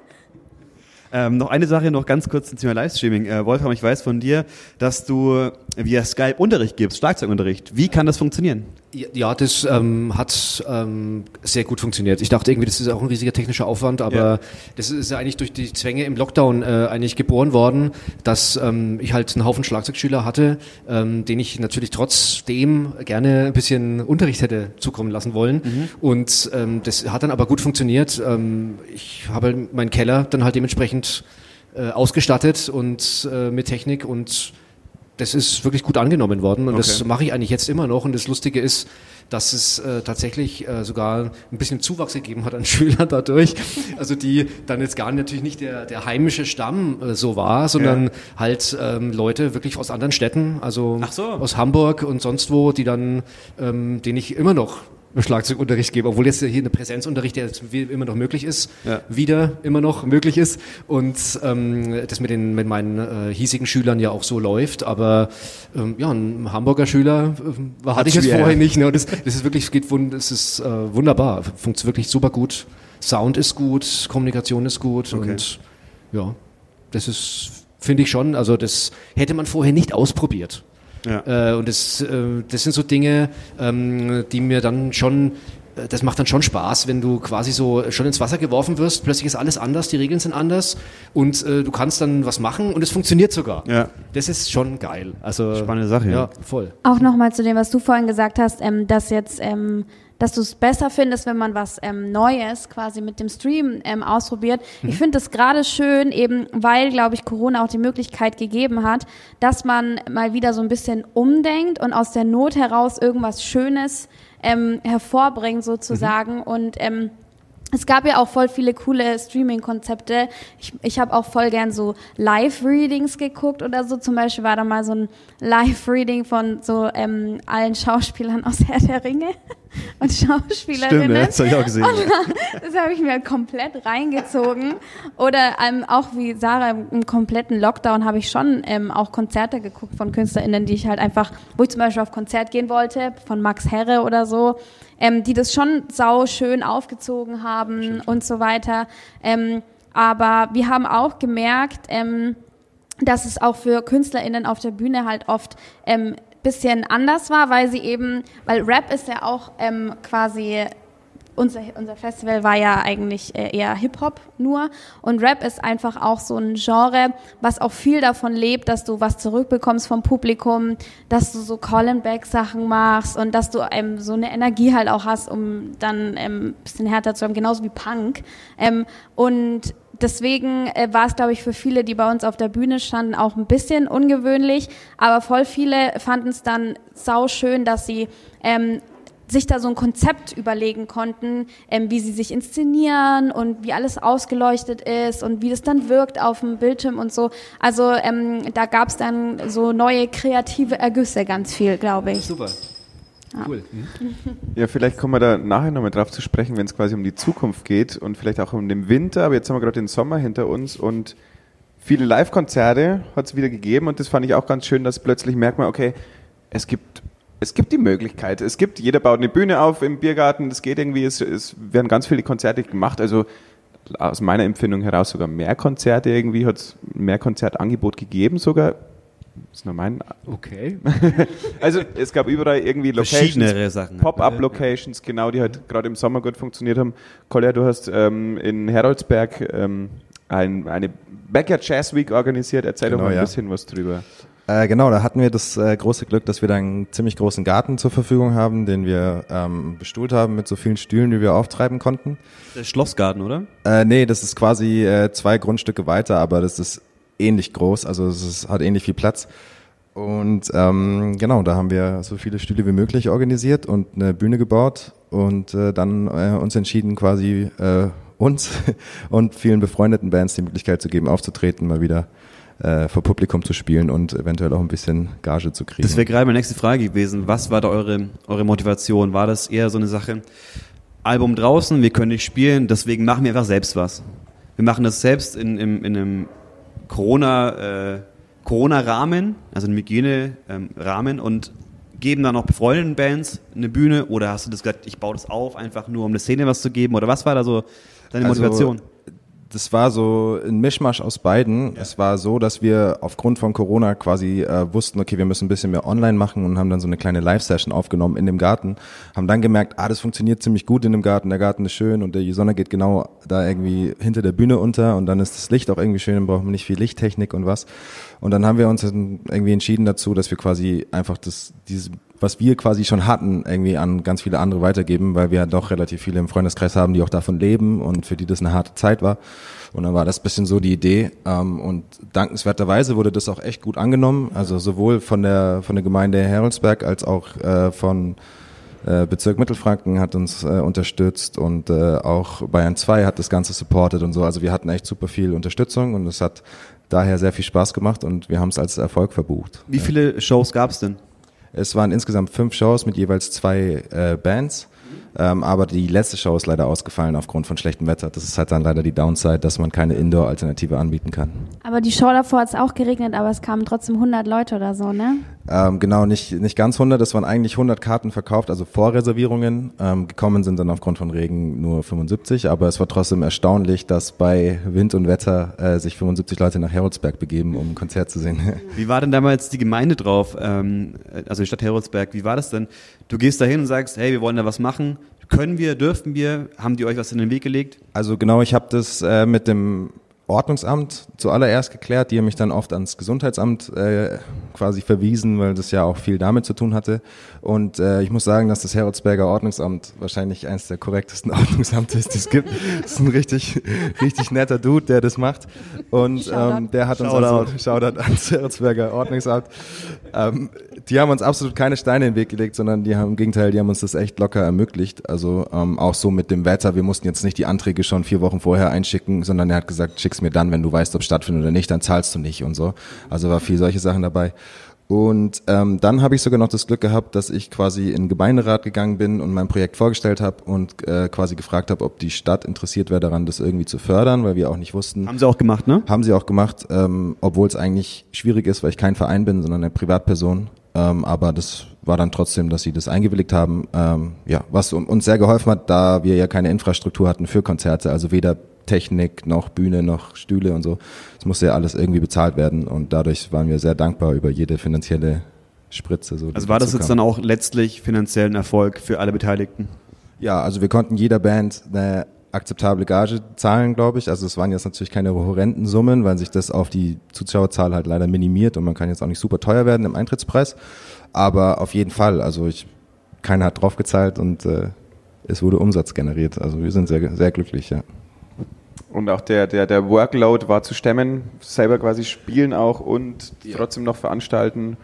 Ähm, noch eine Sache noch ganz kurz zum Thema Livestreaming. Äh, Wolfram, ich weiß von dir, dass du via Skype Unterricht gibst, Schlagzeugunterricht. Wie kann das funktionieren? Ja, das ähm, hat ähm, sehr gut funktioniert. Ich dachte irgendwie, das ist auch ein riesiger technischer Aufwand, aber ja. das ist ja eigentlich durch die Zwänge im Lockdown äh, eigentlich geboren worden, dass ähm, ich halt einen Haufen Schlagzeugschüler hatte, ähm, den ich natürlich trotzdem gerne ein bisschen Unterricht hätte zukommen lassen wollen. Mhm. Und ähm, das hat dann aber gut funktioniert. Ähm, ich habe meinen Keller dann halt dementsprechend äh, ausgestattet und äh, mit Technik und das ist wirklich gut angenommen worden und okay. das mache ich eigentlich jetzt immer noch. Und das Lustige ist, dass es äh, tatsächlich äh, sogar ein bisschen Zuwachs gegeben hat an Schülern dadurch. Also die dann jetzt gar natürlich nicht der, der heimische Stamm äh, so war, sondern ja. halt ähm, Leute wirklich aus anderen Städten, also so. aus Hamburg und sonst wo, die dann, ähm, den ich immer noch Schlagzeugunterricht gebe, obwohl jetzt hier eine Präsenzunterricht, der jetzt immer noch möglich ist, ja. wieder immer noch möglich ist und ähm, das mit den mit meinen äh, hiesigen Schülern ja auch so läuft, aber ähm, ja, ein Hamburger Schüler äh, hatte ich jetzt vorher nicht, ne? das, das ist wirklich, geht wund, das ist äh, wunderbar, funktioniert wirklich super gut, Sound ist gut, Kommunikation ist gut okay. und ja, das ist finde ich schon, also das hätte man vorher nicht ausprobiert. Ja. Äh, und das, äh, das sind so Dinge, ähm, die mir dann schon äh, das macht dann schon Spaß, wenn du quasi so schon ins Wasser geworfen wirst, plötzlich ist alles anders, die Regeln sind anders und äh, du kannst dann was machen und es funktioniert sogar. Ja. Das ist schon geil. Also spannende Sache. Ja, ja voll. Auch nochmal zu dem, was du vorhin gesagt hast, ähm, dass jetzt ähm, dass du es besser findest, wenn man was ähm, Neues quasi mit dem Stream ähm, ausprobiert. Mhm. Ich finde es gerade schön, eben weil, glaube ich, Corona auch die Möglichkeit gegeben hat, dass man mal wieder so ein bisschen umdenkt und aus der Not heraus irgendwas Schönes ähm, hervorbringt sozusagen mhm. und ähm, es gab ja auch voll viele coole Streaming-Konzepte. Ich, ich habe auch voll gern so Live-Readings geguckt oder so. Zum Beispiel war da mal so ein Live-Reading von so ähm, allen Schauspielern aus Herr der Ringe. und Schauspielerinnen. Stimmt, das habe ich auch gesehen. das habe ich mir komplett reingezogen. Oder ähm, auch wie Sarah im kompletten Lockdown habe ich schon ähm, auch Konzerte geguckt von KünstlerInnen, die ich halt einfach, wo ich zum Beispiel auf Konzert gehen wollte, von Max Herre oder so, ähm, die das schon sau schön aufgezogen haben schön. und so weiter. Ähm, aber wir haben auch gemerkt, ähm, dass es auch für KünstlerInnen auf der Bühne halt oft ähm, bisschen anders war, weil sie eben, weil Rap ist ja auch ähm, quasi unser, unser Festival war ja eigentlich äh, eher Hip-Hop nur und Rap ist einfach auch so ein Genre, was auch viel davon lebt, dass du was zurückbekommst vom Publikum, dass du so Call-and-Back-Sachen machst und dass du ähm, so eine Energie halt auch hast, um dann ähm, ein bisschen härter zu haben, genauso wie Punk. Ähm, und deswegen äh, war es, glaube ich, für viele, die bei uns auf der Bühne standen, auch ein bisschen ungewöhnlich. Aber voll viele fanden es dann sau schön, dass sie ähm, sich da so ein Konzept überlegen konnten, ähm, wie sie sich inszenieren und wie alles ausgeleuchtet ist und wie das dann wirkt auf dem Bildschirm und so. Also ähm, da gab es dann so neue kreative Ergüsse ganz viel, glaube ich. Super. Cool. Mhm. Ja, vielleicht kommen wir da nachher nochmal drauf zu sprechen, wenn es quasi um die Zukunft geht und vielleicht auch um den Winter. Aber jetzt haben wir gerade den Sommer hinter uns und viele Live-Konzerte hat es wieder gegeben und das fand ich auch ganz schön, dass plötzlich merkt man, okay, es gibt, es gibt die Möglichkeit. Es gibt, jeder baut eine Bühne auf im Biergarten, das geht irgendwie, es, es werden ganz viele Konzerte gemacht. Also aus meiner Empfindung heraus sogar mehr Konzerte irgendwie, hat es mehr Konzertangebot gegeben sogar das ist nur mein. Okay. also es gab überall irgendwie Locations, Sachen. Pop-up-Locations, genau, die halt gerade im Sommer gut funktioniert haben. Kolja, du hast ähm, in Heroldsberg ähm, ein, eine Backyard Jazz Week organisiert. Erzähl genau, doch mal ein ja. bisschen was drüber. Äh, genau, da hatten wir das äh, große Glück, dass wir da einen ziemlich großen Garten zur Verfügung haben, den wir ähm, bestuhlt haben mit so vielen Stühlen, die wir auftreiben konnten. Der Schlossgarten, oder? Äh, nee, das ist quasi äh, zwei Grundstücke weiter, aber das ist ähnlich groß, also es ist, hat ähnlich viel Platz. Und ähm, genau, da haben wir so viele Stühle wie möglich organisiert und eine Bühne gebaut und äh, dann äh, uns entschieden, quasi äh, uns und vielen befreundeten Bands die Möglichkeit zu geben, aufzutreten, mal wieder äh, vor Publikum zu spielen und eventuell auch ein bisschen Gage zu kriegen. Das wäre gerade meine nächste Frage gewesen. Was war da eure, eure Motivation? War das eher so eine Sache, Album draußen, wir können nicht spielen, deswegen machen wir einfach selbst was? Wir machen das selbst in, in, in einem Corona, äh, Corona-Rahmen, also einen Hygiene-Rahmen und geben dann auch befreundeten Bands eine Bühne oder hast du das gesagt, ich baue das auf, einfach nur um der Szene was zu geben oder was war da so deine also, Motivation? Das war so ein Mischmasch aus beiden. Ja. Es war so, dass wir aufgrund von Corona quasi äh, wussten, okay, wir müssen ein bisschen mehr online machen und haben dann so eine kleine Live-Session aufgenommen in dem Garten. Haben dann gemerkt, ah, das funktioniert ziemlich gut in dem Garten. Der Garten ist schön und die Sonne geht genau da irgendwie hinter der Bühne unter und dann ist das Licht auch irgendwie schön, dann brauchen wir nicht viel Lichttechnik und was. Und dann haben wir uns irgendwie entschieden dazu, dass wir quasi einfach das, dieses was wir quasi schon hatten, irgendwie an ganz viele andere weitergeben, weil wir ja doch relativ viele im Freundeskreis haben, die auch davon leben und für die das eine harte Zeit war. Und dann war das bisschen so die Idee. Ähm, und dankenswerterweise wurde das auch echt gut angenommen. Also sowohl von der von der Gemeinde Heroldsberg als auch äh, von äh, Bezirk Mittelfranken hat uns äh, unterstützt und auch Bayern 2 hat das Ganze supportet und so. Also wir hatten echt super viel Unterstützung und es hat daher sehr viel Spaß gemacht und wir haben es als Erfolg verbucht. Wie viele Shows gab es denn? Es waren insgesamt fünf Shows mit jeweils zwei äh, Bands. Ähm, aber die letzte Show ist leider ausgefallen aufgrund von schlechtem Wetter. Das ist halt dann leider die Downside, dass man keine Indoor-Alternative anbieten kann. Aber die Show davor hat es auch geregnet, aber es kamen trotzdem 100 Leute oder so, ne? Ähm, genau, nicht, nicht ganz 100. Es waren eigentlich 100 Karten verkauft, also Vorreservierungen. Ähm, gekommen sind dann aufgrund von Regen nur 75. Aber es war trotzdem erstaunlich, dass bei Wind und Wetter äh, sich 75 Leute nach Heroldsberg begeben, um ein Konzert zu sehen. Wie war denn damals die Gemeinde drauf? Ähm, also die Stadt Heroldsberg, wie war das denn? Du gehst da hin und sagst, hey, wir wollen da was machen. Können wir, dürfen wir? Haben die euch was in den Weg gelegt? Also genau, ich habe das äh, mit dem Ordnungsamt zuallererst geklärt. Die haben mich dann oft ans Gesundheitsamt äh, quasi verwiesen, weil das ja auch viel damit zu tun hatte. Und äh, ich muss sagen, dass das Heroldsberger Ordnungsamt wahrscheinlich eines der korrektesten Ordnungsamte ist, die es gibt. Das ist ein richtig, richtig netter Dude, der das macht. Und ähm, der hat uns Shoutout. also, Shoutout ans Heroldsberger Ordnungsamt. Ähm, die haben uns absolut keine Steine in den Weg gelegt, sondern die haben im Gegenteil, die haben uns das echt locker ermöglicht. Also ähm, auch so mit dem Wetter. Wir mussten jetzt nicht die Anträge schon vier Wochen vorher einschicken, sondern er hat gesagt, schick's mir dann, wenn du weißt, ob es stattfindet oder nicht, dann zahlst du nicht und so. Also war viel solche Sachen dabei. Und ähm, dann habe ich sogar noch das Glück gehabt, dass ich quasi in den Gemeinderat gegangen bin und mein Projekt vorgestellt habe und äh, quasi gefragt habe, ob die Stadt interessiert wäre daran, das irgendwie zu fördern, weil wir auch nicht wussten. Haben sie auch gemacht, ne? Haben sie auch gemacht, ähm, obwohl es eigentlich schwierig ist, weil ich kein Verein bin, sondern eine Privatperson. Ähm, aber das war dann trotzdem, dass sie das eingewilligt haben. Ähm, ja, was uns sehr geholfen hat, da wir ja keine Infrastruktur hatten für Konzerte, also weder Technik, noch Bühne, noch Stühle und so. Es musste ja alles irgendwie bezahlt werden und dadurch waren wir sehr dankbar über jede finanzielle Spritze. So, also war das jetzt dann auch letztlich finanziell ein Erfolg für alle Beteiligten? Ja, also wir konnten jeder Band eine akzeptable Gage zahlen, glaube ich. Also es waren jetzt natürlich keine horrenden Summen, weil sich das auf die Zuschauerzahl halt leider minimiert und man kann jetzt auch nicht super teuer werden im Eintrittspreis. Aber auf jeden Fall, also ich, keiner hat drauf gezahlt und äh, es wurde Umsatz generiert. Also wir sind sehr, sehr glücklich, ja. Und auch der, der, der Workload war zu stemmen, selber quasi spielen auch und ja. trotzdem noch veranstalten.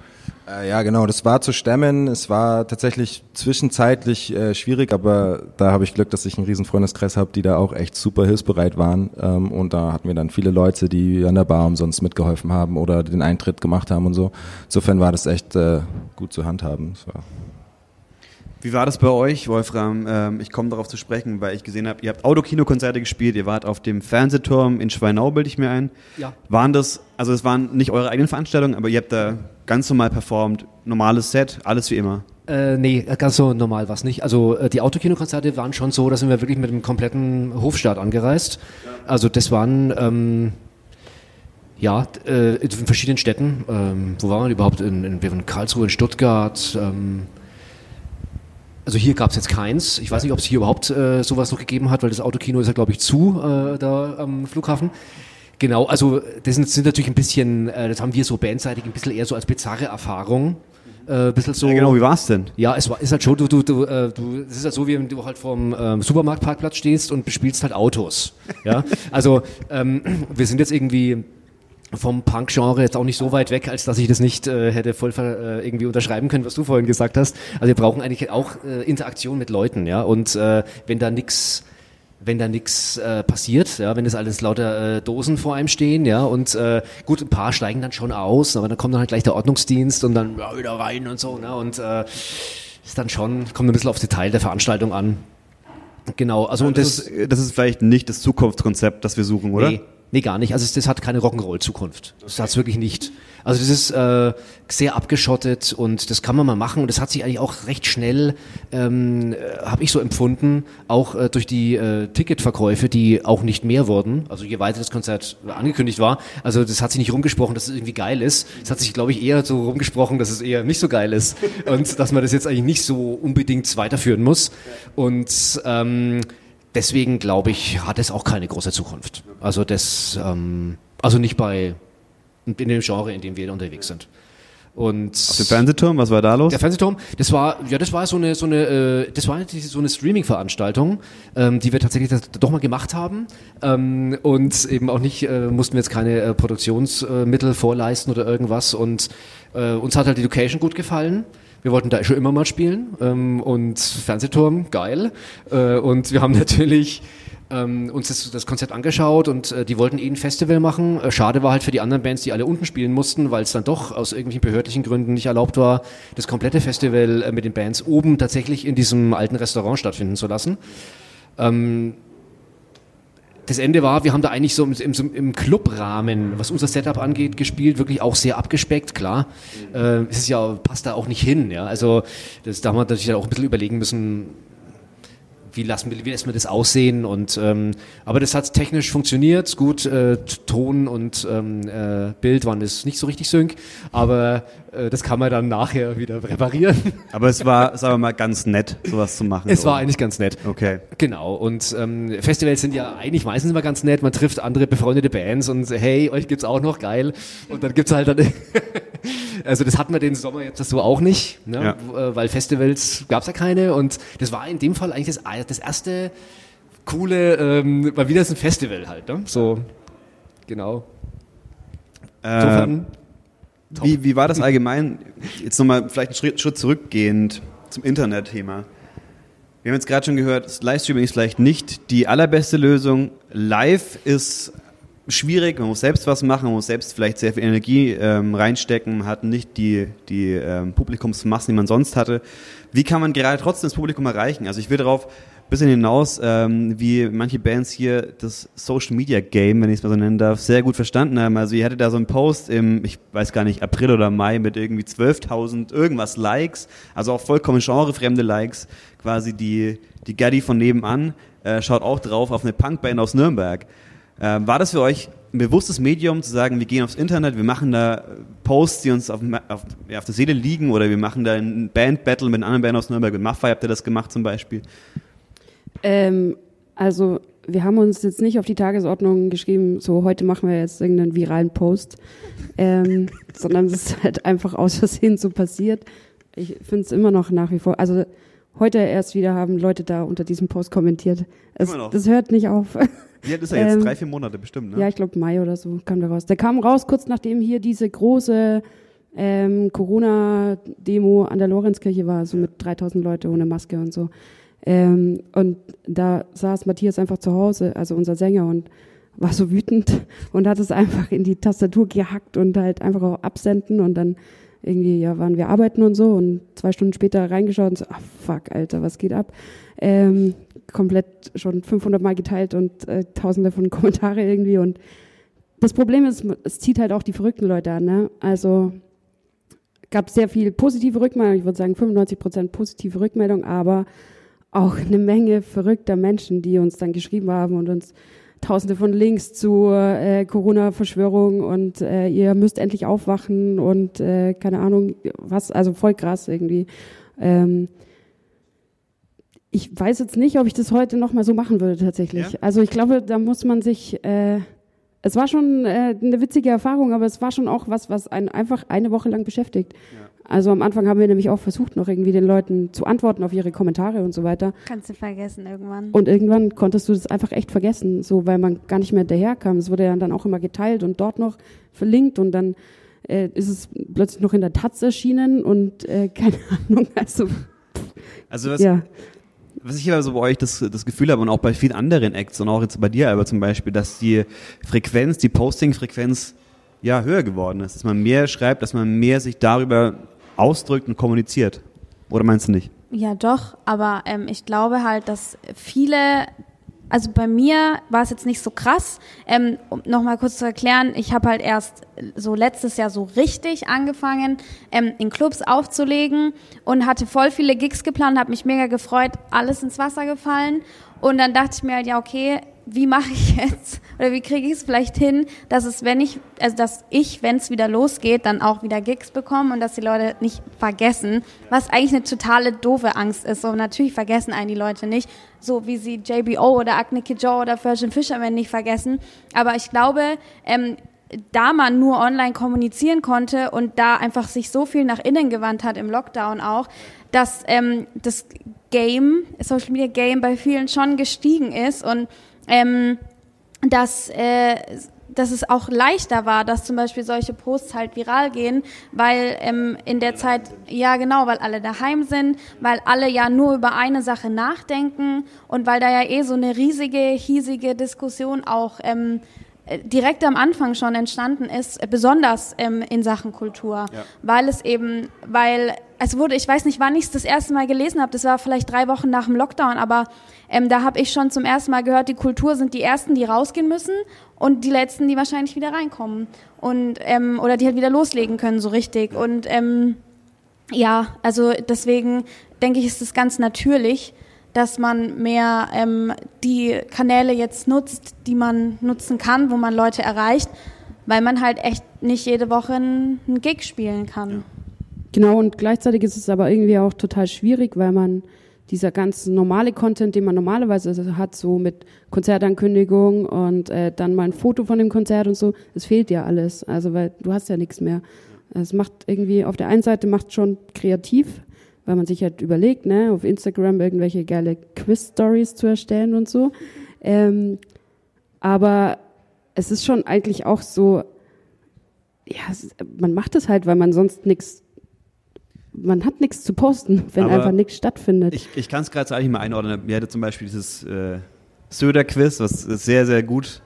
Äh, ja, genau, das war zu stemmen. Es war tatsächlich zwischenzeitlich äh, schwierig, aber da habe ich Glück, dass ich einen riesen Freundeskreis habe, die da auch echt super hilfsbereit waren. Ähm, und da hatten wir dann viele Leute, die an der Bar umsonst mitgeholfen haben oder den Eintritt gemacht haben und so. Insofern war das echt äh, gut zu handhaben. Das war wie war das bei euch, Wolfram? Ähm, ich komme darauf zu sprechen, weil ich gesehen habe, ihr habt Autokinokonzerte gespielt, ihr wart auf dem Fernsehturm in Schweinau, bilde ich mir ein. Ja. Waren das, also es waren nicht eure eigenen Veranstaltungen, aber ihr habt da ganz normal performt, normales Set, alles wie immer? Äh, nee, ganz so normal war es nicht. Also äh, die Autokinokonzerte waren schon so, da sind wir wirklich mit einem kompletten Hofstaat angereist. Also das waren... Ähm, ja, äh, in verschiedenen Städten. Ähm, wo waren wir überhaupt? In, in, in Karlsruhe, in Stuttgart, ähm, also hier gab es jetzt keins. Ich weiß nicht, ob es hier überhaupt äh, sowas noch gegeben hat, weil das Autokino ist ja, glaube ich, zu äh, da am Flughafen. Genau, also das sind, sind natürlich ein bisschen, äh, das haben wir so bandseitig ein bisschen eher so als bizarre Erfahrung. Äh, bisschen so, ja, genau, wie war es denn? Ja, es war, ist halt schon, du, du, du, äh, du, es ist halt so, wie wenn du halt vorm ähm, Supermarktparkplatz stehst und bespielst halt Autos. ja, also ähm, wir sind jetzt irgendwie vom Punk-Genre jetzt auch nicht so weit weg, als dass ich das nicht äh, hätte voll äh, irgendwie unterschreiben können, was du vorhin gesagt hast. Also wir brauchen eigentlich auch äh, Interaktion mit Leuten, ja. Und äh, wenn da nichts wenn da nichts äh, passiert, ja, wenn das alles lauter äh, Dosen vor einem stehen, ja, und äh, gut, ein paar steigen dann schon aus, aber dann kommt dann halt gleich der Ordnungsdienst und dann ja, wieder rein und so, ne, und äh, ist dann schon, kommt ein bisschen aufs Detail der Veranstaltung an. Genau, also, also und das, das, das ist vielleicht nicht das Zukunftskonzept, das wir suchen, oder? Nee, Nee, gar nicht. Also das hat keine Rock'n'Roll-Zukunft. Das hat es wirklich nicht. Also das ist äh, sehr abgeschottet und das kann man mal machen und das hat sich eigentlich auch recht schnell, ähm, äh, habe ich so empfunden, auch äh, durch die äh, Ticketverkäufe, die auch nicht mehr wurden. Also je weiter das Konzert angekündigt war, also das hat sich nicht rumgesprochen, dass es irgendwie geil ist. Es hat sich, glaube ich, eher so rumgesprochen, dass es eher nicht so geil ist und dass man das jetzt eigentlich nicht so unbedingt weiterführen muss. Und ähm, deswegen glaube ich, hat es auch keine große Zukunft. Also das, ähm, also nicht bei in dem Genre, in dem wir unterwegs sind. Und Auf dem Fernsehturm, was war da los? Der Fernsehturm, das war, ja, das war so eine, so eine, äh, das war so eine Streaming-Veranstaltung, ähm, die wir tatsächlich doch mal gemacht haben ähm, und eben auch nicht äh, mussten wir jetzt keine äh, Produktionsmittel vorleisten oder irgendwas und äh, uns hat halt die Location gut gefallen. Wir wollten da schon immer mal spielen ähm, und Fernsehturm, geil. Äh, und wir haben natürlich ähm, uns das, das, Konzept angeschaut und äh, die wollten eh ein Festival machen. Äh, schade war halt für die anderen Bands, die alle unten spielen mussten, weil es dann doch aus irgendwelchen behördlichen Gründen nicht erlaubt war, das komplette Festival äh, mit den Bands oben tatsächlich in diesem alten Restaurant stattfinden zu lassen. Ähm, das Ende war, wir haben da eigentlich so im, im, im Clubrahmen, was unser Setup angeht, gespielt, wirklich auch sehr abgespeckt, klar. Äh, es ist ja, passt da auch nicht hin, ja. Also das, da haben wir natürlich auch ein bisschen überlegen müssen, wie lassen wir, wie lässt man das aussehen und ähm, aber das hat technisch funktioniert, gut, äh, Ton und ähm, äh, Bild waren das nicht so richtig sync, aber äh, das kann man dann nachher wieder reparieren. Aber es war, sagen wir mal, ganz nett, sowas zu machen. Es oder? war eigentlich ganz nett. Okay. Genau und ähm, Festivals sind ja eigentlich meistens immer ganz nett, man trifft andere befreundete Bands und hey, euch gibt's auch noch, geil und dann gibt's halt dann Also das hatten wir den Sommer jetzt so auch nicht, ne? ja. Äh, weil Festivals gab es ja keine und das war in dem Fall eigentlich das, das erste coole, ähm, mal wieder ist ein Festival halt, ne? So, genau. Ähm, wie, wie war das allgemein? Jetzt nochmal vielleicht einen Schritt, Schritt zurückgehend zum Internet-Thema. Wir haben jetzt gerade schon gehört, Livestreaming ist vielleicht nicht die allerbeste Lösung. Live ist schwierig, man muss selbst was machen, man muss selbst vielleicht sehr viel Energie ähm, reinstecken, man hat nicht die, die ähm, Publikumsmassen, die man sonst hatte. Wie kann man gerade trotzdem das Publikum erreichen? Also ich will darauf bisschen hinaus, ähm, wie manche Bands hier das Social Media Game, wenn ich es mal so nennen darf, sehr gut verstanden haben. Also ihr hattet da so einen Post im, ich weiß gar nicht, April oder Mai mit irgendwie 12.000 irgendwas Likes, also auch vollkommen genrefremde Likes, quasi die, die Gaddy von nebenan äh, schaut auch drauf auf eine Punkband aus Nürnberg. Ähm, war das für euch ein bewusstes Medium zu sagen, wir gehen aufs Internet, wir machen da Posts, die uns auf, auf, ja, auf der Seele liegen oder wir machen da ein Band-Battle mit einer anderen Band aus Nürnberg, mit Maffei habt ihr das gemacht zum Beispiel? Ähm, also wir haben uns jetzt nicht auf die Tagesordnung geschrieben, so heute machen wir jetzt irgendeinen viralen Post, ähm, sondern es ist halt einfach aus Versehen so passiert. Ich finde es immer noch nach wie vor, also heute erst wieder haben Leute da unter diesem Post kommentiert. Es, das hört nicht auf. Wie alt ist er jetzt? Ähm, Drei, vier Monate bestimmt, ne? Ja, ich glaube Mai oder so kam der raus. Der kam raus kurz nachdem hier diese große ähm, Corona-Demo an der Lorenzkirche war, so mit 3000 Leute ohne Maske und so. Ähm, und da saß Matthias einfach zu Hause, also unser Sänger, und war so wütend und hat es einfach in die Tastatur gehackt und halt einfach auch absenden und dann irgendwie, ja, waren wir arbeiten und so und zwei Stunden später reingeschaut und so, ah, fuck, Alter, was geht ab? Ähm, komplett schon 500 Mal geteilt und äh, tausende von Kommentare irgendwie und das Problem ist, es zieht halt auch die verrückten Leute an, ne? Also, gab sehr viel positive Rückmeldung, ich würde sagen 95 Prozent positive Rückmeldung, aber auch eine Menge verrückter Menschen, die uns dann geschrieben haben und uns tausende von Links zu äh, Corona-Verschwörung und äh, ihr müsst endlich aufwachen und äh, keine Ahnung was, also voll krass irgendwie. Ähm, ich weiß jetzt nicht, ob ich das heute noch mal so machen würde tatsächlich. Ja? Also ich glaube, da muss man sich äh, es war schon äh, eine witzige Erfahrung, aber es war schon auch was, was einen einfach eine Woche lang beschäftigt. Ja. Also am Anfang haben wir nämlich auch versucht, noch irgendwie den Leuten zu antworten auf ihre Kommentare und so weiter. Kannst du vergessen irgendwann. Und irgendwann konntest du das einfach echt vergessen, so weil man gar nicht mehr hinterherkam. Es wurde ja dann auch immer geteilt und dort noch verlinkt und dann äh, ist es plötzlich noch in der Taz erschienen und äh, keine Ahnung, also. Also was, ja was ich aber so bei euch das, das Gefühl habe und auch bei vielen anderen Acts und auch jetzt bei dir aber zum Beispiel, dass die Frequenz, die Posting-Frequenz ja höher geworden ist, dass man mehr schreibt, dass man mehr sich darüber ausdrückt und kommuniziert. Oder meinst du nicht? Ja, doch, aber ähm, ich glaube halt, dass viele also bei mir war es jetzt nicht so krass. Ähm, um nochmal kurz zu erklären, ich habe halt erst so letztes Jahr so richtig angefangen, ähm, in Clubs aufzulegen und hatte voll viele Gigs geplant, habe mich mega gefreut, alles ins Wasser gefallen. Und dann dachte ich mir halt, ja, okay, wie mache ich jetzt oder wie kriege ich es vielleicht hin, dass es, wenn ich, also dass ich, wenn es wieder losgeht, dann auch wieder Gigs bekomme und dass die Leute nicht vergessen, was eigentlich eine totale doofe Angst ist. So natürlich vergessen einen die Leute nicht, so wie sie JBO oder Agni Joe oder Virgin Fisherman nicht vergessen. Aber ich glaube, ähm, da man nur online kommunizieren konnte und da einfach sich so viel nach innen gewandt hat im Lockdown auch, dass ähm, das Game, Social Media Game bei vielen schon gestiegen ist und ähm, dass, äh, dass es auch leichter war, dass zum Beispiel solche Posts halt viral gehen, weil ähm, in der Zeit, ja genau, weil alle daheim sind, weil alle ja nur über eine Sache nachdenken und weil da ja eh so eine riesige, hiesige Diskussion auch ähm, äh, direkt am Anfang schon entstanden ist, besonders ähm, in Sachen Kultur, ja. weil es eben, weil es wurde, ich weiß nicht, wann ich es das erste Mal gelesen habe, das war vielleicht drei Wochen nach dem Lockdown, aber ähm, da habe ich schon zum ersten Mal gehört, die Kultur sind die ersten, die rausgehen müssen und die letzten, die wahrscheinlich wieder reinkommen und ähm, oder die halt wieder loslegen können so richtig. Und ähm, ja, also deswegen denke ich, ist es ganz natürlich, dass man mehr ähm, die Kanäle jetzt nutzt, die man nutzen kann, wo man Leute erreicht, weil man halt echt nicht jede Woche einen Gig spielen kann. Genau, und gleichzeitig ist es aber irgendwie auch total schwierig, weil man dieser ganz normale Content, den man normalerweise hat, so mit Konzertankündigung und äh, dann mal ein Foto von dem Konzert und so, es fehlt ja alles. Also weil du hast ja nichts mehr. Es macht irgendwie auf der einen Seite macht schon kreativ, weil man sich halt überlegt, ne, auf Instagram irgendwelche geile Quiz-Stories zu erstellen und so. Ähm, aber es ist schon eigentlich auch so, ja, man macht es halt, weil man sonst nichts man hat nichts zu posten, wenn Aber einfach nichts stattfindet. Ich, ich kann es gerade eigentlich mal einordnen. Mir hatte zum Beispiel dieses äh, Söder-Quiz, was sehr, sehr gut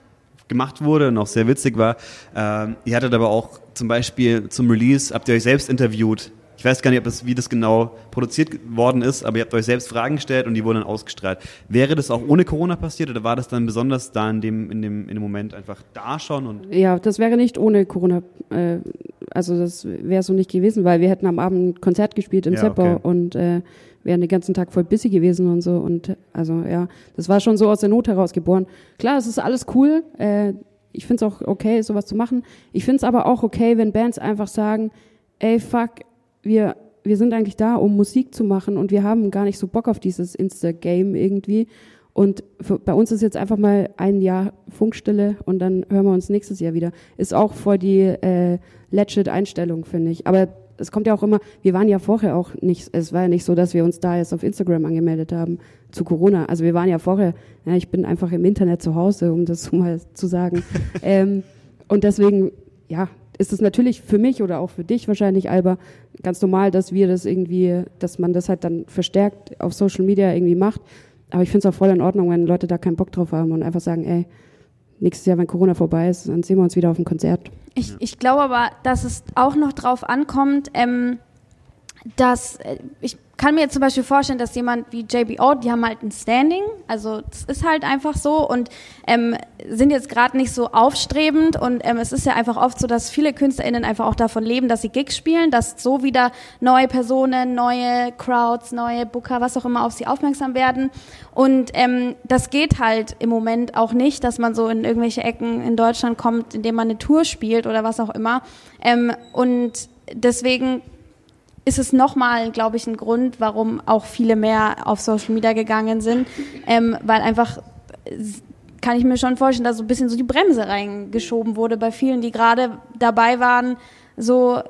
gemacht wurde und auch sehr witzig war. Ähm, ihr hattet aber auch zum Beispiel zum Release, habt ihr euch selbst interviewt ich weiß gar nicht, ob das, wie das genau produziert worden ist, aber ihr habt euch selbst Fragen gestellt und die wurden dann ausgestrahlt. Wäre das auch ohne Corona passiert oder war das dann besonders da in dem, in dem, in dem Moment einfach da schon? Und ja, das wäre nicht ohne Corona. Äh, also das wäre so nicht gewesen, weil wir hätten am Abend ein Konzert gespielt im ja, Zeppau okay. und äh, wären den ganzen Tag voll busy gewesen und so. Und also ja, das war schon so aus der Not heraus geboren. Klar, es ist alles cool. Äh, ich finde es auch okay, sowas zu machen. Ich finde es aber auch okay, wenn Bands einfach sagen, ey, fuck, wir, wir sind eigentlich da, um Musik zu machen und wir haben gar nicht so Bock auf dieses Insta-Game irgendwie. Und für, bei uns ist jetzt einfach mal ein Jahr Funkstille und dann hören wir uns nächstes Jahr wieder. Ist auch voll die äh, legit Einstellung, finde ich. Aber es kommt ja auch immer, wir waren ja vorher auch nicht, es war ja nicht so, dass wir uns da jetzt auf Instagram angemeldet haben zu Corona. Also wir waren ja vorher, ja, ich bin einfach im Internet zu Hause, um das so mal zu sagen. ähm, und deswegen, ja, ist es natürlich für mich oder auch für dich wahrscheinlich, Alba, ganz normal, dass wir das irgendwie, dass man das halt dann verstärkt auf Social Media irgendwie macht. Aber ich finde es auch voll in Ordnung, wenn Leute da keinen Bock drauf haben und einfach sagen, ey, nächstes Jahr, wenn Corona vorbei ist, dann sehen wir uns wieder auf dem Konzert. Ich, ich glaube aber, dass es auch noch drauf ankommt, ähm, dass äh, ich kann mir jetzt zum Beispiel vorstellen, dass jemand wie JBO, die haben halt ein Standing, also das ist halt einfach so und ähm, sind jetzt gerade nicht so aufstrebend und ähm, es ist ja einfach oft so, dass viele KünstlerInnen einfach auch davon leben, dass sie Gigs spielen, dass so wieder neue Personen, neue Crowds, neue Booker, was auch immer auf sie aufmerksam werden und ähm, das geht halt im Moment auch nicht, dass man so in irgendwelche Ecken in Deutschland kommt, indem man eine Tour spielt oder was auch immer ähm, und deswegen ist es nochmal, glaube ich, ein Grund, warum auch viele mehr auf Social Media gegangen sind, ähm, weil einfach kann ich mir schon vorstellen, dass so ein bisschen so die Bremse reingeschoben wurde bei vielen, die gerade dabei waren, so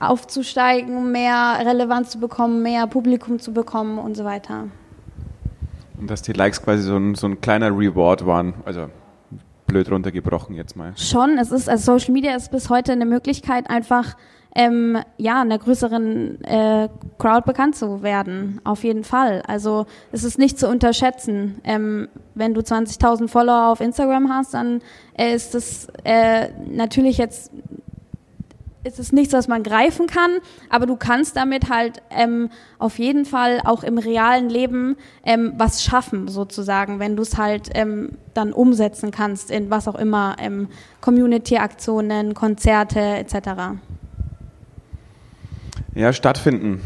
aufzusteigen, mehr Relevanz zu bekommen, mehr Publikum zu bekommen und so weiter. Und dass die Likes quasi so ein, so ein kleiner Reward waren, also blöd runtergebrochen jetzt mal. Schon, es ist, also Social Media ist bis heute eine Möglichkeit, einfach ähm, ja, einer größeren äh, Crowd bekannt zu werden. Auf jeden Fall. Also es ist nicht zu unterschätzen. Ähm, wenn du 20.000 Follower auf Instagram hast, dann äh, ist das äh, natürlich jetzt ist es nichts, was man greifen kann, aber du kannst damit halt ähm, auf jeden Fall auch im realen Leben ähm, was schaffen, sozusagen, wenn du es halt ähm, dann umsetzen kannst in was auch immer, ähm, Community-Aktionen, Konzerte etc. Ja, stattfinden.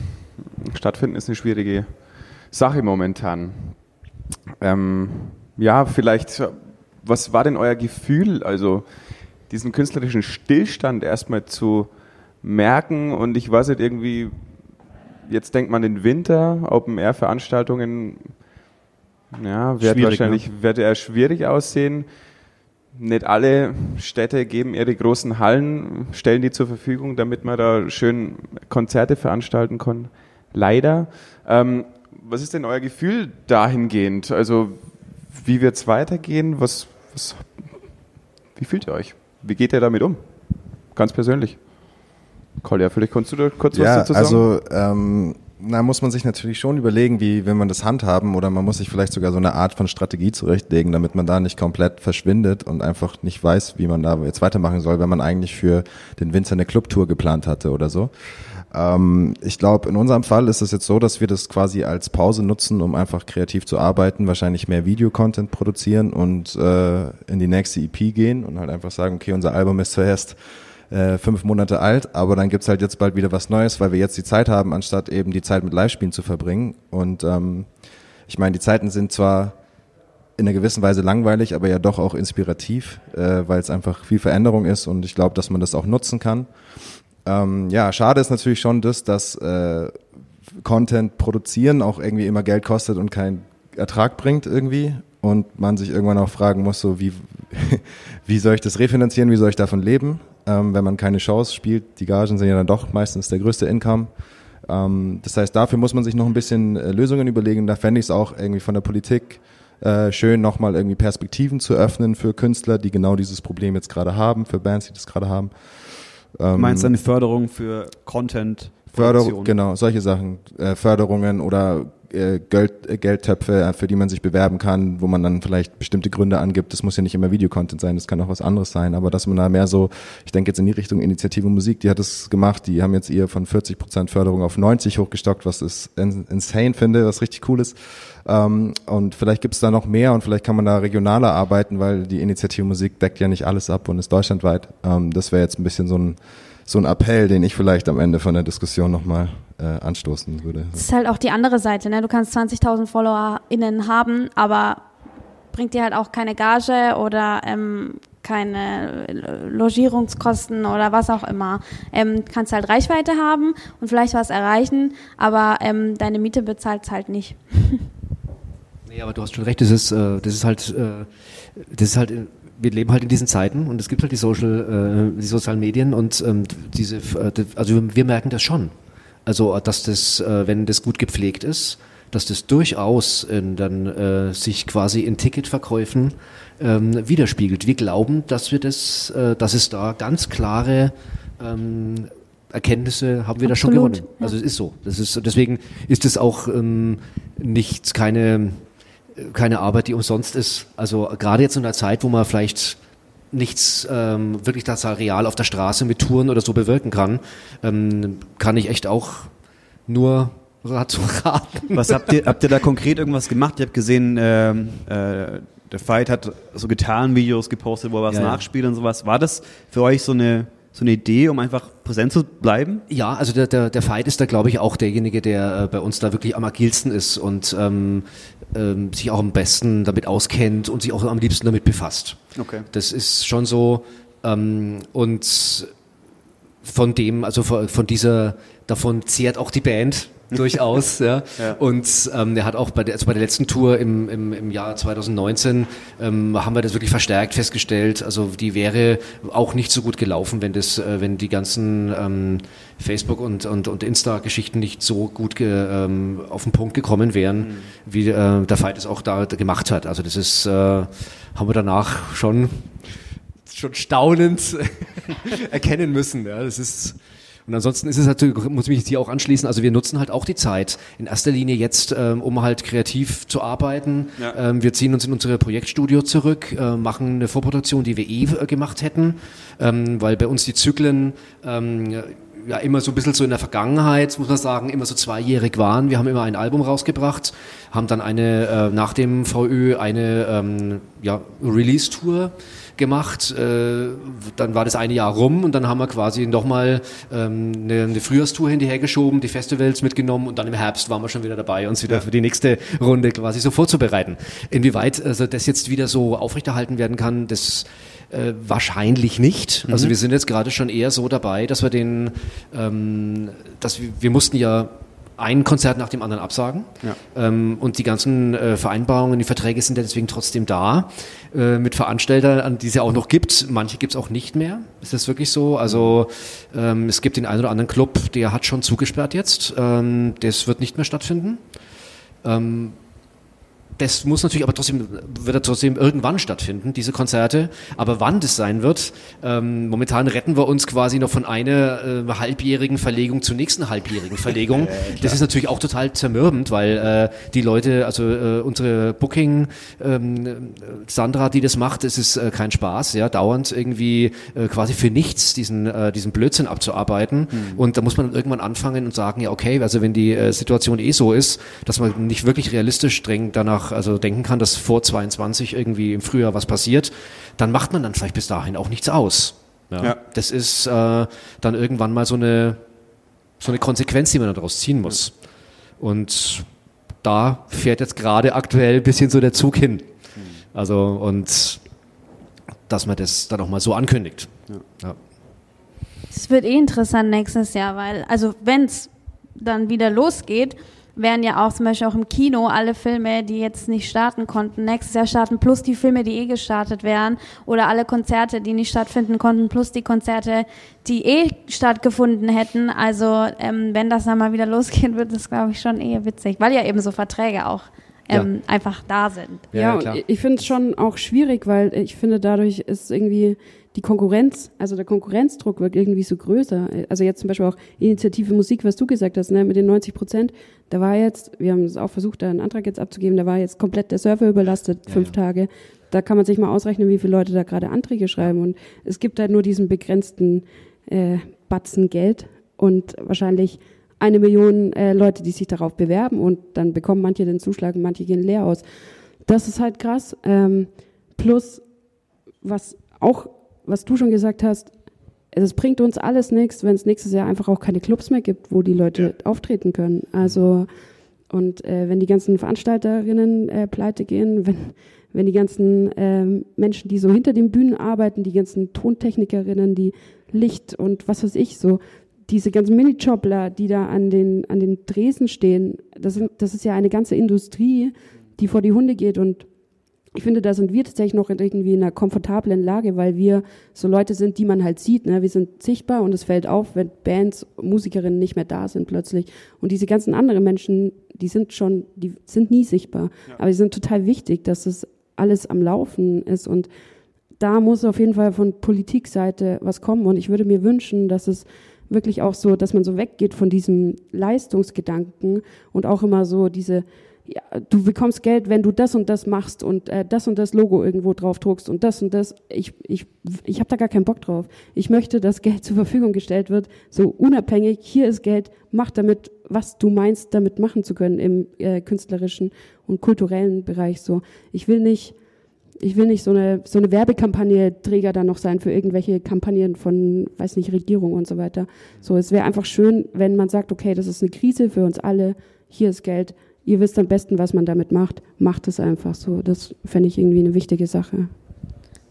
Stattfinden ist eine schwierige Sache momentan. Ähm, ja, vielleicht, was war denn euer Gefühl, also diesen künstlerischen Stillstand erstmal zu merken und ich weiß nicht, irgendwie, jetzt denkt man den Winter, Open-Air-Veranstaltungen, ja, wird schwierig, wahrscheinlich, ne? wird eher schwierig aussehen nicht alle Städte geben ihre großen Hallen, stellen die zur Verfügung, damit man da schön Konzerte veranstalten kann. Leider. Ähm, was ist denn euer Gefühl dahingehend? Also, wie wird es weitergehen? Was, was, wie fühlt ihr euch? Wie geht ihr damit um? Ganz persönlich. Kolja, vielleicht kannst du da kurz ja, was dazu sagen? Also, ähm, na, muss man sich natürlich schon überlegen, wie will man das handhaben oder man muss sich vielleicht sogar so eine Art von Strategie zurechtlegen, damit man da nicht komplett verschwindet und einfach nicht weiß, wie man da jetzt weitermachen soll, wenn man eigentlich für den Winter eine Clubtour geplant hatte oder so. Ähm, ich glaube, in unserem Fall ist es jetzt so, dass wir das quasi als Pause nutzen, um einfach kreativ zu arbeiten, wahrscheinlich mehr Videocontent produzieren und äh, in die nächste EP gehen und halt einfach sagen, okay, unser Album ist zuerst äh, fünf Monate alt, aber dann gibt's halt jetzt bald wieder was Neues, weil wir jetzt die Zeit haben, anstatt eben die Zeit mit Live-Spielen zu verbringen. Und ähm, ich meine, die Zeiten sind zwar in einer gewissen Weise langweilig, aber ja doch auch inspirativ, äh, weil es einfach viel Veränderung ist und ich glaube, dass man das auch nutzen kann. Ähm, ja, schade ist natürlich schon das, dass äh, Content produzieren auch irgendwie immer Geld kostet und keinen Ertrag bringt irgendwie und man sich irgendwann auch fragen muss, so wie, wie soll ich das refinanzieren, wie soll ich davon leben? ähm, wenn man keine Chance spielt. Die Gagen sind ja dann doch meistens der größte Income. Ähm, das heißt, dafür muss man sich noch ein bisschen äh, Lösungen überlegen. Da fände ich es auch irgendwie von der Politik äh, schön, nochmal irgendwie Perspektiven zu öffnen für Künstler, die genau dieses Problem jetzt gerade haben, für Bands, die das gerade haben. Ähm, du meinst eine Förderung für Content? Förderung, genau, solche Sachen, äh, Förderungen oder äh, Geld, äh, Geldtöpfe, für die man sich bewerben kann, wo man dann vielleicht bestimmte Gründe angibt. Das muss ja nicht immer Videocontent sein, das kann auch was anderes sein. Aber dass man da mehr so, ich denke jetzt in die Richtung Initiative Musik, die hat es gemacht, die haben jetzt eher von 40 Prozent Förderung auf 90 hochgestockt, was ich insane finde, was richtig cool ist. Ähm, und vielleicht gibt es da noch mehr und vielleicht kann man da regionaler arbeiten, weil die Initiative Musik deckt ja nicht alles ab und ist deutschlandweit. Ähm, das wäre jetzt ein bisschen so ein so ein Appell, den ich vielleicht am Ende von der Diskussion nochmal äh, anstoßen würde. Das ist halt auch die andere Seite. Ne? Du kannst 20.000 FollowerInnen haben, aber bringt dir halt auch keine Gage oder ähm, keine Logierungskosten oder was auch immer. Ähm, kannst halt Reichweite haben und vielleicht was erreichen, aber ähm, deine Miete bezahlt halt nicht. nee, aber du hast schon recht, das ist, äh, das ist halt, äh, das ist halt wir leben halt in diesen Zeiten und es gibt halt die Social, äh, die sozialen Medien und ähm, diese, äh, also wir merken das schon. Also, dass das, äh, wenn das gut gepflegt ist, dass das durchaus in, dann äh, sich quasi in Ticketverkäufen ähm, widerspiegelt. Wir glauben, dass wir das, äh, dass es da ganz klare ähm, Erkenntnisse haben wir Absolut, da schon gewonnen. Also es ist so. Das ist, deswegen ist es auch ähm, nichts, keine keine Arbeit, die umsonst ist. Also gerade jetzt in einer Zeit, wo man vielleicht nichts ähm, wirklich das real auf der Straße mit Touren oder so bewirken kann, ähm, kann ich echt auch nur dazu raten. Was habt ihr, habt ihr da konkret irgendwas gemacht? Ich habe gesehen, ähm, äh, der Fight hat so Gitarrenvideos gepostet, wo er was ja, nachspielt und sowas. War das für euch so eine so eine Idee, um einfach präsent zu bleiben? Ja, also der, der, der Veit ist da, glaube ich, auch derjenige, der äh, bei uns da wirklich am agilsten ist und ähm, ähm, sich auch am besten damit auskennt und sich auch am liebsten damit befasst. Okay. Das ist schon so. Ähm, und von dem, also von, von dieser, davon zehrt auch die Band durchaus. ja. ja. Und ähm, er hat auch bei der, also bei der letzten Tour im, im, im Jahr 2019 ähm, haben wir das wirklich verstärkt festgestellt. Also die wäre auch nicht so gut gelaufen, wenn das, äh, wenn die ganzen ähm, Facebook und, und, und Insta-Geschichten nicht so gut ge, ähm, auf den Punkt gekommen wären, mhm. wie äh, der Fight es auch da gemacht hat. Also das ist, äh, haben wir danach schon schon staunend erkennen müssen. Ja, das ist und ansonsten ist es natürlich, muss ich mich hier auch anschließen, also wir nutzen halt auch die Zeit in erster Linie jetzt, ähm, um halt kreativ zu arbeiten. Ja. Ähm, wir ziehen uns in unsere Projektstudio zurück, äh, machen eine Vorproduktion, die wir eh äh, gemacht hätten, ähm, weil bei uns die Zyklen ähm, ja immer so ein bisschen so in der Vergangenheit, muss man sagen, immer so zweijährig waren. Wir haben immer ein Album rausgebracht, haben dann eine, äh, nach dem VÖ eine ähm, ja, Release-Tour gemacht. Äh, dann war das eine Jahr rum und dann haben wir quasi nochmal ähm, eine, eine Frühjahrstour hinterhergeschoben, die Festivals mitgenommen und dann im Herbst waren wir schon wieder dabei, uns wieder für die nächste Runde quasi so vorzubereiten. Inwieweit also das jetzt wieder so aufrechterhalten werden kann, das äh, wahrscheinlich nicht. Also mhm. wir sind jetzt gerade schon eher so dabei, dass wir den, ähm, dass wir, wir mussten ja ein Konzert nach dem anderen absagen. Ja. Ähm, und die ganzen äh, Vereinbarungen, die Verträge sind ja deswegen trotzdem da äh, mit Veranstaltern, an die es ja auch noch gibt. Manche gibt es auch nicht mehr. Ist das wirklich so? Also ähm, es gibt den einen oder anderen Club, der hat schon zugesperrt jetzt. Ähm, das wird nicht mehr stattfinden. Ähm, das muss natürlich aber trotzdem, wird er trotzdem irgendwann stattfinden, diese Konzerte. Aber wann das sein wird, ähm, momentan retten wir uns quasi noch von einer äh, halbjährigen Verlegung zur nächsten halbjährigen Verlegung. Ja, das ist natürlich auch total zermürbend, weil äh, die Leute, also äh, unsere Booking, ähm, Sandra, die das macht, es ist äh, kein Spaß, ja, dauernd irgendwie äh, quasi für nichts diesen, äh, diesen Blödsinn abzuarbeiten. Mhm. Und da muss man irgendwann anfangen und sagen, ja, okay, also wenn die äh, Situation eh so ist, dass man nicht wirklich realistisch streng danach danach also denken kann, dass vor 22 irgendwie im Frühjahr was passiert, dann macht man dann vielleicht bis dahin auch nichts aus. Ja. ja. Das ist äh, dann irgendwann mal so eine, so eine Konsequenz, die man daraus ziehen muss. Und da fährt jetzt gerade aktuell ein bisschen so der Zug hin. Also, und dass man das dann auch mal so ankündigt. Ja. Es wird eh interessant nächstes Jahr, weil, also wenn es dann wieder losgeht, werden ja auch zum Beispiel auch im Kino alle Filme, die jetzt nicht starten konnten, nächstes Jahr starten, plus die Filme, die eh gestartet wären, oder alle Konzerte, die nicht stattfinden konnten, plus die Konzerte, die eh stattgefunden hätten. Also ähm, wenn das dann mal wieder losgehen wird, ist glaube ich schon eher witzig, weil ja eben so Verträge auch ähm, ja. einfach da sind. Ja, ja ich finde es schon auch schwierig, weil ich finde, dadurch ist irgendwie die Konkurrenz, also der Konkurrenzdruck wird irgendwie so größer. Also jetzt zum Beispiel auch Initiative Musik, was du gesagt hast, ne, mit den 90 Prozent, da war jetzt, wir haben es auch versucht, da einen Antrag jetzt abzugeben, da war jetzt komplett der Server überlastet, ja, fünf ja. Tage. Da kann man sich mal ausrechnen, wie viele Leute da gerade Anträge schreiben. Und es gibt halt nur diesen begrenzten äh, Batzen Geld und wahrscheinlich eine Million äh, Leute, die sich darauf bewerben und dann bekommen manche den Zuschlag und manche gehen leer aus. Das ist halt krass. Ähm, plus, was auch was du schon gesagt hast, es bringt uns alles nichts, wenn es nächstes Jahr einfach auch keine Clubs mehr gibt, wo die Leute ja. auftreten können. Also und äh, wenn die ganzen Veranstalterinnen äh, pleite gehen, wenn, wenn die ganzen ähm, Menschen, die so hinter den Bühnen arbeiten, die ganzen Tontechnikerinnen, die Licht und was weiß ich so, diese ganzen Minijobler, die da an den, an den Dresen stehen, das, sind, das ist ja eine ganze Industrie, die vor die Hunde geht und ich finde, da sind wir tatsächlich noch irgendwie in einer komfortablen Lage, weil wir so Leute sind, die man halt sieht. Ne? Wir sind sichtbar und es fällt auf, wenn Bands, Musikerinnen nicht mehr da sind plötzlich. Und diese ganzen anderen Menschen, die sind schon, die sind nie sichtbar. Ja. Aber sie sind total wichtig, dass das alles am Laufen ist. Und da muss auf jeden Fall von Politikseite was kommen. Und ich würde mir wünschen, dass es wirklich auch so, dass man so weggeht von diesem Leistungsgedanken und auch immer so diese ja, du bekommst Geld, wenn du das und das machst und äh, das und das Logo irgendwo drauf druckst und das und das. Ich, ich, ich habe da gar keinen Bock drauf. Ich möchte, dass Geld zur Verfügung gestellt wird, so unabhängig. Hier ist Geld, mach damit, was du meinst, damit machen zu können im äh, künstlerischen und kulturellen Bereich. So, ich will nicht, ich will nicht so eine so eine Werbekampagne Träger dann noch sein für irgendwelche Kampagnen von, weiß nicht, Regierung und so weiter. So, es wäre einfach schön, wenn man sagt, okay, das ist eine Krise für uns alle. Hier ist Geld ihr wisst am besten, was man damit macht, macht es einfach so. Das fände ich irgendwie eine wichtige Sache.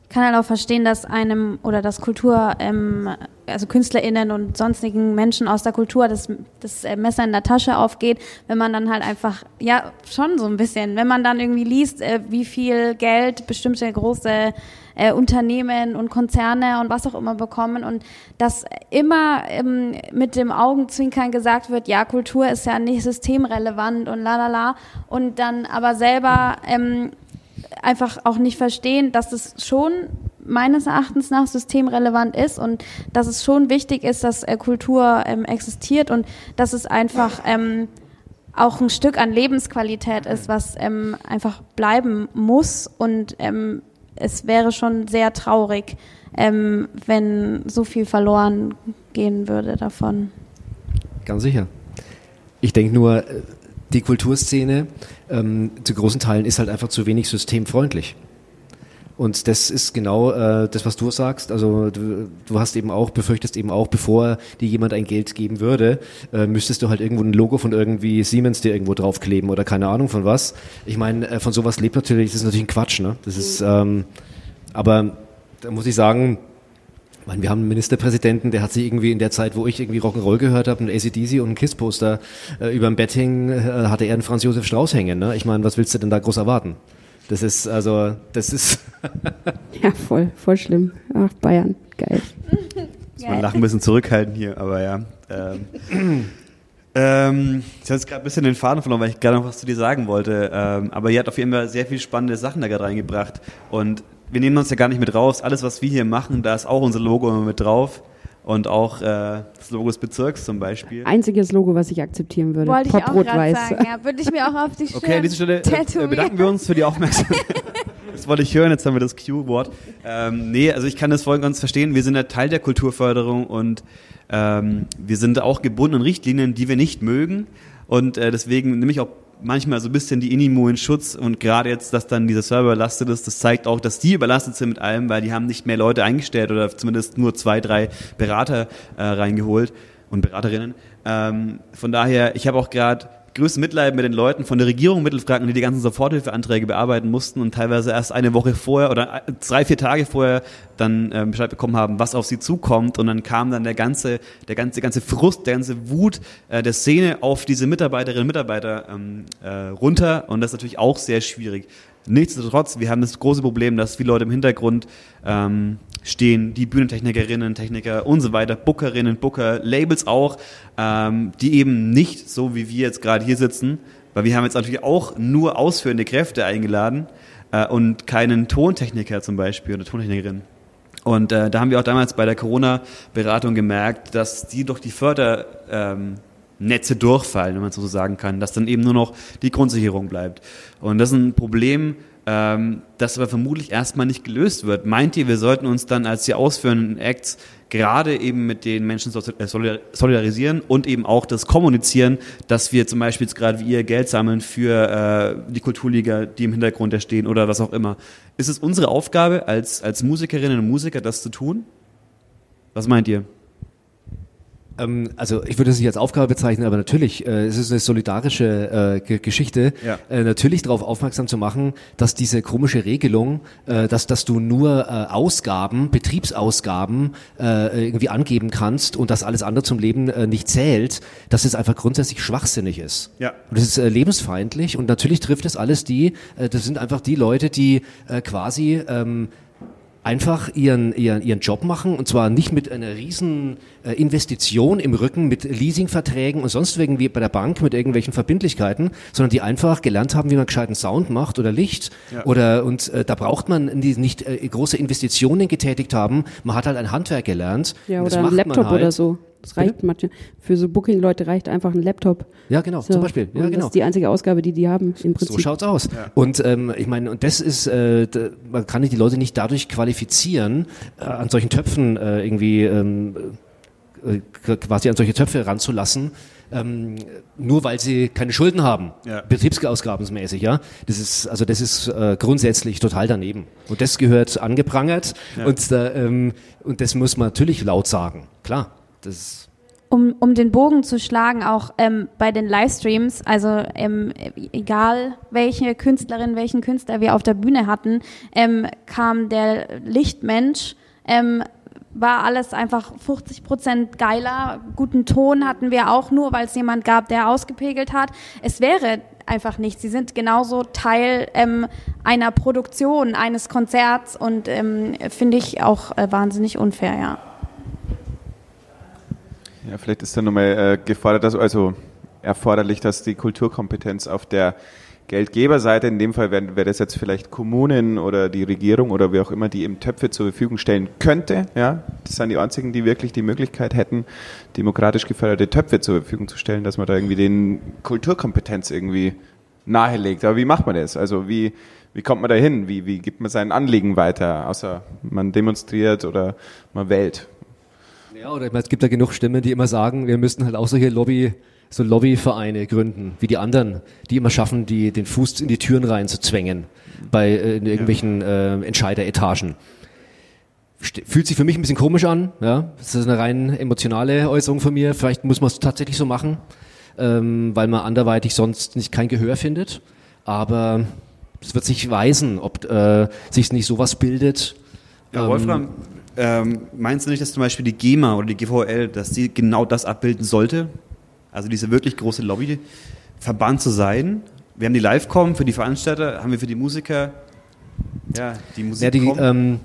Ich kann halt auch verstehen, dass einem oder dass Kultur, ähm, also KünstlerInnen und sonstigen Menschen aus der Kultur das, das äh, Messer in der Tasche aufgeht, wenn man dann halt einfach, ja, schon so ein bisschen, wenn man dann irgendwie liest, äh, wie viel Geld bestimmte große äh, Unternehmen und Konzerne und was auch immer bekommen und dass immer ähm, mit dem Augenzwinkern gesagt wird, ja, Kultur ist ja nicht systemrelevant und la la la und dann aber selber ähm, einfach auch nicht verstehen, dass es schon meines Erachtens nach systemrelevant ist und dass es schon wichtig ist, dass äh, Kultur ähm, existiert und dass es einfach ähm, auch ein Stück an Lebensqualität ist, was ähm, einfach bleiben muss und ähm, es wäre schon sehr traurig, ähm, wenn so viel verloren gehen würde davon. Ganz sicher. Ich denke nur, äh, die Kulturszene ähm, zu großen Teilen ist halt einfach zu wenig systemfreundlich. Und das ist genau äh, das, was du sagst. Also du, du hast eben auch, befürchtest eben auch, bevor dir jemand ein Geld geben würde, äh, müsstest du halt irgendwo ein Logo von irgendwie Siemens dir irgendwo draufkleben oder keine Ahnung von was. Ich meine, äh, von sowas lebt natürlich, das ist natürlich ein Quatsch, ne? Das ist, ähm, aber da muss ich sagen, meine, wir haben einen Ministerpräsidenten, der hat sich irgendwie in der Zeit, wo ich irgendwie Rock'n'Roll gehört habe, ein ACDC und ein KISS-Poster äh, über dem Bett hing, äh, hatte er einen Franz Josef Strauß hängen. Ne? Ich meine, was willst du denn da groß erwarten? Das ist, also, das ist. ja, voll, voll schlimm. Ach, Bayern, geil. Muss man lachen ein bisschen zurückhalten hier, aber ja. Ähm, ähm, ich habe jetzt gerade ein bisschen den Faden verloren, weil ich gerade noch was zu dir sagen wollte. Ähm, aber ihr habt auf jeden Fall sehr viele spannende Sachen da gerade reingebracht. Und wir nehmen uns ja gar nicht mit raus. Alles, was wir hier machen, da ist auch unser Logo immer mit drauf und auch äh, das Logo des Bezirks zum Beispiel. Einziges Logo, was ich akzeptieren würde. Wollte Pop, ich auch Rot, Weiß. sagen, ja, würde ich mir auch auf die Stirn Okay, an dieser Stelle äh, bedanken wir uns für die Aufmerksamkeit. das wollte ich hören, jetzt haben wir das Q-Wort. Ähm, nee, also ich kann das voll ganz verstehen. Wir sind ja Teil der Kulturförderung und ähm, wir sind auch gebunden an Richtlinien, die wir nicht mögen. Und äh, deswegen nehme ich auch manchmal so ein bisschen die Inimo in Schutz und gerade jetzt, dass dann dieser Server überlastet ist, das zeigt auch, dass die überlastet sind mit allem, weil die haben nicht mehr Leute eingestellt oder zumindest nur zwei, drei Berater äh, reingeholt und Beraterinnen. Ähm, von daher, ich habe auch gerade größtes Mitleid mit den Leuten von der Regierung Mittelfranken, die die ganzen Soforthilfeanträge bearbeiten mussten und teilweise erst eine Woche vorher oder drei, vier Tage vorher dann äh, Bescheid bekommen haben, was auf sie zukommt und dann kam dann der ganze, der ganze, ganze Frust, der ganze Wut äh, der Szene auf diese Mitarbeiterinnen und Mitarbeiter ähm, äh, runter und das ist natürlich auch sehr schwierig. Nichtsdestotrotz, wir haben das große Problem, dass viele Leute im Hintergrund ähm, stehen, die Bühnentechnikerinnen, Techniker und so weiter, Bookerinnen, Booker, Labels auch, ähm, die eben nicht so wie wir jetzt gerade hier sitzen, Weil wir haben jetzt natürlich auch nur ausführende Kräfte eingeladen äh, und keinen Tontechniker zum Beispiel oder Tontechnikerin. Und äh, da haben wir auch damals bei der Corona-Beratung gemerkt, dass die durch die Fördernetze durchfallen, wenn man so sagen kann, dass dann eben nur noch die Grundsicherung bleibt. Und das ist ein Problem, ähm, das aber vermutlich erstmal nicht gelöst wird. Meint ihr, wir sollten uns dann als die ausführenden Acts gerade eben mit den Menschen äh, solidarisieren und eben auch das Kommunizieren, dass wir zum Beispiel jetzt gerade wie ihr Geld sammeln für äh, die Kulturliga, die im Hintergrund stehen oder was auch immer. Ist es unsere Aufgabe als, als Musikerinnen und Musiker, das zu tun? Was meint ihr? Ähm, also ich würde es nicht als Aufgabe bezeichnen, aber natürlich, äh, es ist eine solidarische äh, Geschichte, ja. äh, natürlich darauf aufmerksam zu machen, dass diese komische Regelung, äh, dass, dass du nur äh, Ausgaben, Betriebsausgaben äh, irgendwie angeben kannst und dass alles andere zum Leben äh, nicht zählt, dass es einfach grundsätzlich schwachsinnig ist. Ja. Und es ist äh, lebensfeindlich und natürlich trifft es alles die, äh, das sind einfach die Leute, die äh, quasi ähm, einfach ihren, ihren, ihren Job machen und zwar nicht mit einer riesen äh, Investition im Rücken, mit Leasingverträgen und sonst irgendwie bei der Bank mit irgendwelchen Verbindlichkeiten, sondern die einfach gelernt haben, wie man gescheiten Sound macht oder Licht ja. oder und äh, da braucht man nicht äh, große Investitionen getätigt haben, man hat halt ein Handwerk gelernt. Ja, oder ein Laptop halt. oder so. Das reicht manche. Für so Booking-Leute reicht einfach ein Laptop. Ja, genau, so. zum Beispiel. Ja, genau. Das ist die einzige Ausgabe, die die haben im Prinzip. So schaut's aus. Ja. Und ähm, ich meine, und das ist, äh, man kann die Leute nicht dadurch qualifizieren, äh, an solchen Töpfen äh, irgendwie ähm, äh, quasi an solche Töpfe ranzulassen, ähm, nur weil sie keine Schulden haben, ja. betriebsausgabensmäßig, ja. Das ist also das ist äh, grundsätzlich total daneben und das gehört angeprangert ja. und da, ähm, und das muss man natürlich laut sagen, klar. Das um, um den Bogen zu schlagen, auch ähm, bei den Livestreams, also ähm, egal welche Künstlerin, welchen Künstler wir auf der Bühne hatten, ähm, kam der Lichtmensch, ähm, war alles einfach 50 Prozent geiler. Guten Ton hatten wir auch nur, weil es jemand gab, der ausgepegelt hat. Es wäre einfach nicht. Sie sind genauso Teil ähm, einer Produktion, eines Konzerts und ähm, finde ich auch äh, wahnsinnig unfair, ja. Ja, vielleicht ist dann nochmal äh, gefordert, dass, also erforderlich, dass die Kulturkompetenz auf der Geldgeberseite, in dem Fall wäre wär das jetzt vielleicht Kommunen oder die Regierung oder wer auch immer, die eben Töpfe zur Verfügung stellen könnte. Ja, das sind die einzigen, die wirklich die Möglichkeit hätten, demokratisch geförderte Töpfe zur Verfügung zu stellen, dass man da irgendwie den Kulturkompetenz irgendwie nahelegt. Aber wie macht man das? Also wie, wie kommt man da hin? Wie, wie gibt man sein Anliegen weiter, außer man demonstriert oder man wählt? Ja, oder es gibt ja genug Stimmen, die immer sagen, wir müssten halt auch solche Lobby, so Lobbyvereine gründen, wie die anderen, die immer schaffen, die, den Fuß in die Türen rein zu zwängen bei äh, in irgendwelchen äh, Entscheideretagen. Fühlt sich für mich ein bisschen komisch an, ja. Das ist eine rein emotionale Äußerung von mir. Vielleicht muss man es tatsächlich so machen, ähm, weil man anderweitig sonst nicht kein Gehör findet. Aber es wird sich weisen, ob äh, sich nicht sowas bildet. Ja, Wolfram, ähm, ähm, meinst du nicht, dass zum Beispiel die GEMA oder die GVL, dass die genau das abbilden sollte? Also diese wirklich große Lobby, Verband zu sein? Wir haben die Live-Com für die Veranstalter, haben wir für die Musiker, ja, die Musik. Ja, die, ähm,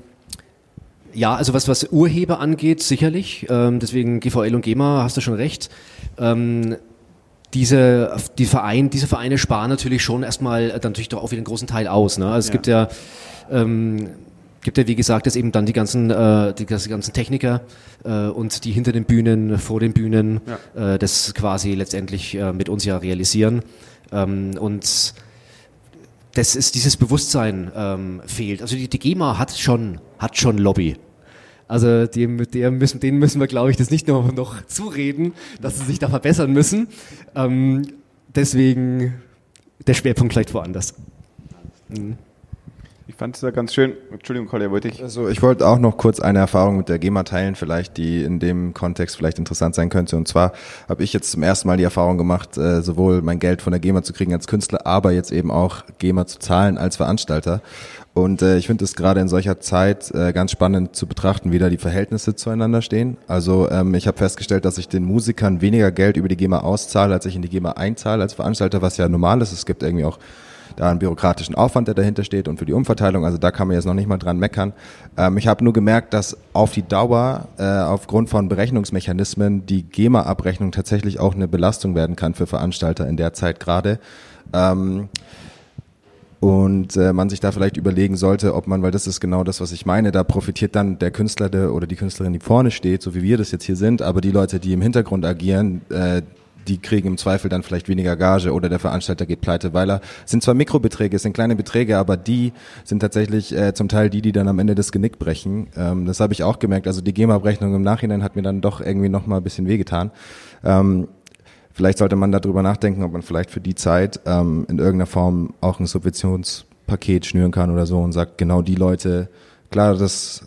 ja, also was, was Urheber angeht, sicherlich. Ähm, deswegen GVL und GEMA, hast du schon recht. Ähm, diese, die Verein, diese Vereine sparen natürlich schon erstmal dann natürlich doch auch wieder einen großen Teil aus. Ne? Also es ja. gibt ja ähm, gibt ja, wie gesagt, jetzt eben dann die ganzen, äh, die, die ganzen Techniker äh, und die hinter den Bühnen, vor den Bühnen ja. äh, das quasi letztendlich äh, mit uns ja realisieren. Ähm, und das ist dieses Bewusstsein ähm, fehlt. Also die, die GEMA hat schon, hat schon Lobby. Also dem, der müssen, denen müssen wir, glaube ich, das nicht nur noch zureden, dass sie sich da verbessern müssen. Ähm, deswegen der Schwerpunkt vielleicht woanders. Mhm. Ich fand es ja ganz schön. Entschuldigung, Kolja, wollte ich. Also ich wollte auch noch kurz eine Erfahrung mit der GEMA teilen, vielleicht, die in dem Kontext vielleicht interessant sein könnte. Und zwar habe ich jetzt zum ersten Mal die Erfahrung gemacht, äh, sowohl mein Geld von der GEMA zu kriegen als Künstler, aber jetzt eben auch GEMA zu zahlen als Veranstalter. Und äh, ich finde es gerade in solcher Zeit äh, ganz spannend zu betrachten, wie da die Verhältnisse zueinander stehen. Also ähm, ich habe festgestellt, dass ich den Musikern weniger Geld über die GEMA auszahle, als ich in die GEMA einzahle als Veranstalter, was ja normal ist. Es gibt irgendwie auch da einen bürokratischen Aufwand, der dahinter steht und für die Umverteilung. Also da kann man jetzt noch nicht mal dran meckern. Ähm, ich habe nur gemerkt, dass auf die Dauer äh, aufgrund von Berechnungsmechanismen die GEMA-Abrechnung tatsächlich auch eine Belastung werden kann für Veranstalter in der Zeit gerade. Ähm, und äh, man sich da vielleicht überlegen sollte, ob man, weil das ist genau das, was ich meine, da profitiert dann der Künstler der, oder die Künstlerin, die vorne steht, so wie wir das jetzt hier sind, aber die Leute, die im Hintergrund agieren, äh, die kriegen im Zweifel dann vielleicht weniger Gage oder der Veranstalter geht pleite, weil er sind zwar Mikrobeträge, es sind kleine Beträge, aber die sind tatsächlich äh, zum Teil die, die dann am Ende das Genick brechen. Ähm, das habe ich auch gemerkt. Also die GEMA-Abrechnung im Nachhinein hat mir dann doch irgendwie noch mal ein bisschen wehgetan. Ähm, Vielleicht sollte man darüber nachdenken, ob man vielleicht für die Zeit ähm, in irgendeiner Form auch ein Subventionspaket schnüren kann oder so und sagt, genau die Leute, klar, dass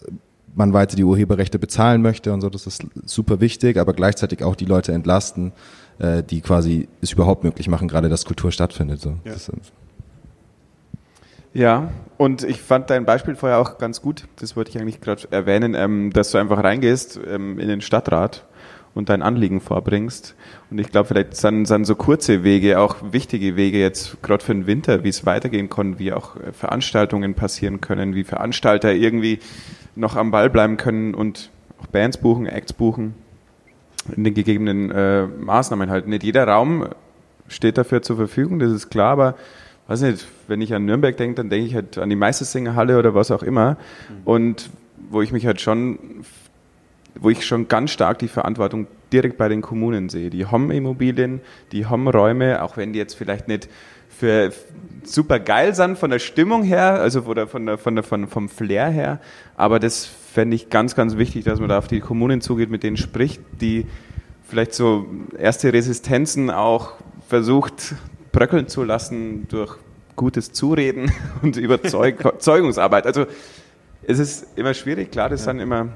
man weiter die Urheberrechte bezahlen möchte und so, das ist super wichtig, aber gleichzeitig auch die Leute entlasten, äh, die quasi es überhaupt möglich machen, gerade dass Kultur stattfindet. So. Ja. ja, und ich fand dein Beispiel vorher auch ganz gut, das wollte ich eigentlich gerade erwähnen, ähm, dass du einfach reingehst ähm, in den Stadtrat und dein Anliegen vorbringst. Und ich glaube, vielleicht sind, sind so kurze Wege auch wichtige Wege jetzt, gerade für den Winter, wie es weitergehen kann, wie auch äh, Veranstaltungen passieren können, wie Veranstalter irgendwie noch am Ball bleiben können und auch Bands buchen, Acts buchen, in den gegebenen äh, Maßnahmen halt. Nicht jeder Raum steht dafür zur Verfügung, das ist klar, aber weiß nicht, wenn ich an Nürnberg denke, dann denke ich halt an die Meistersingerhalle oder was auch immer. Mhm. Und wo ich mich halt schon wo ich schon ganz stark die Verantwortung direkt bei den Kommunen sehe. Die haben Immobilien, die haben Räume, auch wenn die jetzt vielleicht nicht für super geil sind von der Stimmung her, also oder von der, von der, von, vom Flair her. Aber das fände ich ganz, ganz wichtig, dass man da auf die Kommunen zugeht, mit denen spricht, die vielleicht so erste Resistenzen auch versucht bröckeln zu lassen durch gutes Zureden und Überzeugungsarbeit. Also es ist immer schwierig, klar, das ja. sind immer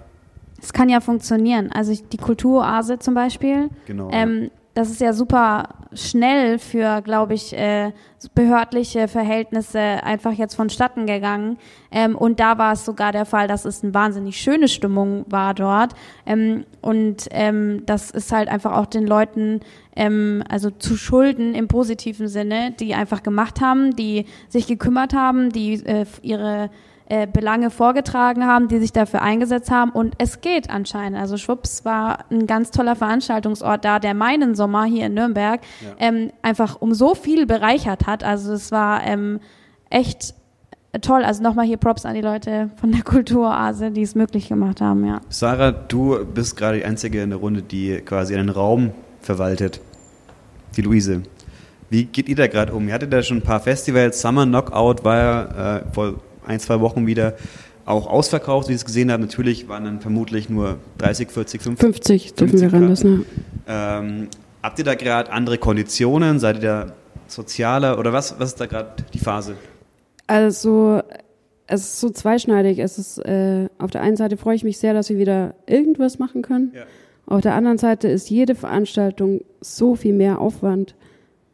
es kann ja funktionieren. Also die Kulturoase zum Beispiel. Genau. Ähm, das ist ja super schnell für, glaube ich, äh, behördliche Verhältnisse einfach jetzt vonstatten gegangen. Ähm, und da war es sogar der Fall, dass es eine wahnsinnig schöne Stimmung war dort. Ähm, und ähm, das ist halt einfach auch den Leuten ähm, also zu schulden im positiven Sinne, die einfach gemacht haben, die sich gekümmert haben, die äh, ihre äh, Belange vorgetragen haben, die sich dafür eingesetzt haben und es geht anscheinend. Also Schwupps war ein ganz toller Veranstaltungsort da, der meinen Sommer hier in Nürnberg ja. ähm, einfach um so viel bereichert hat. Also es war ähm, echt toll. Also nochmal hier Props an die Leute von der Kulturoase, die es möglich gemacht haben. Ja. Sarah, du bist gerade die Einzige in der Runde, die quasi einen Raum verwaltet. Die Luise. Wie geht ihr da gerade um? Ihr hattet da schon ein paar Festivals. Summer Knockout war ja äh, vor ein, zwei Wochen wieder auch ausverkauft, wie ich es gesehen habe. Natürlich waren dann vermutlich nur 30, 40, 50. 50 dürfen wir reinlassen. Ja. Ähm, habt ihr da gerade andere Konditionen? Seid ihr da sozialer oder was, was ist da gerade die Phase? Also es ist so zweischneidig. Es ist äh, auf der einen Seite freue ich mich sehr, dass wir wieder irgendwas machen können. Ja. Auf der anderen Seite ist jede Veranstaltung so viel mehr Aufwand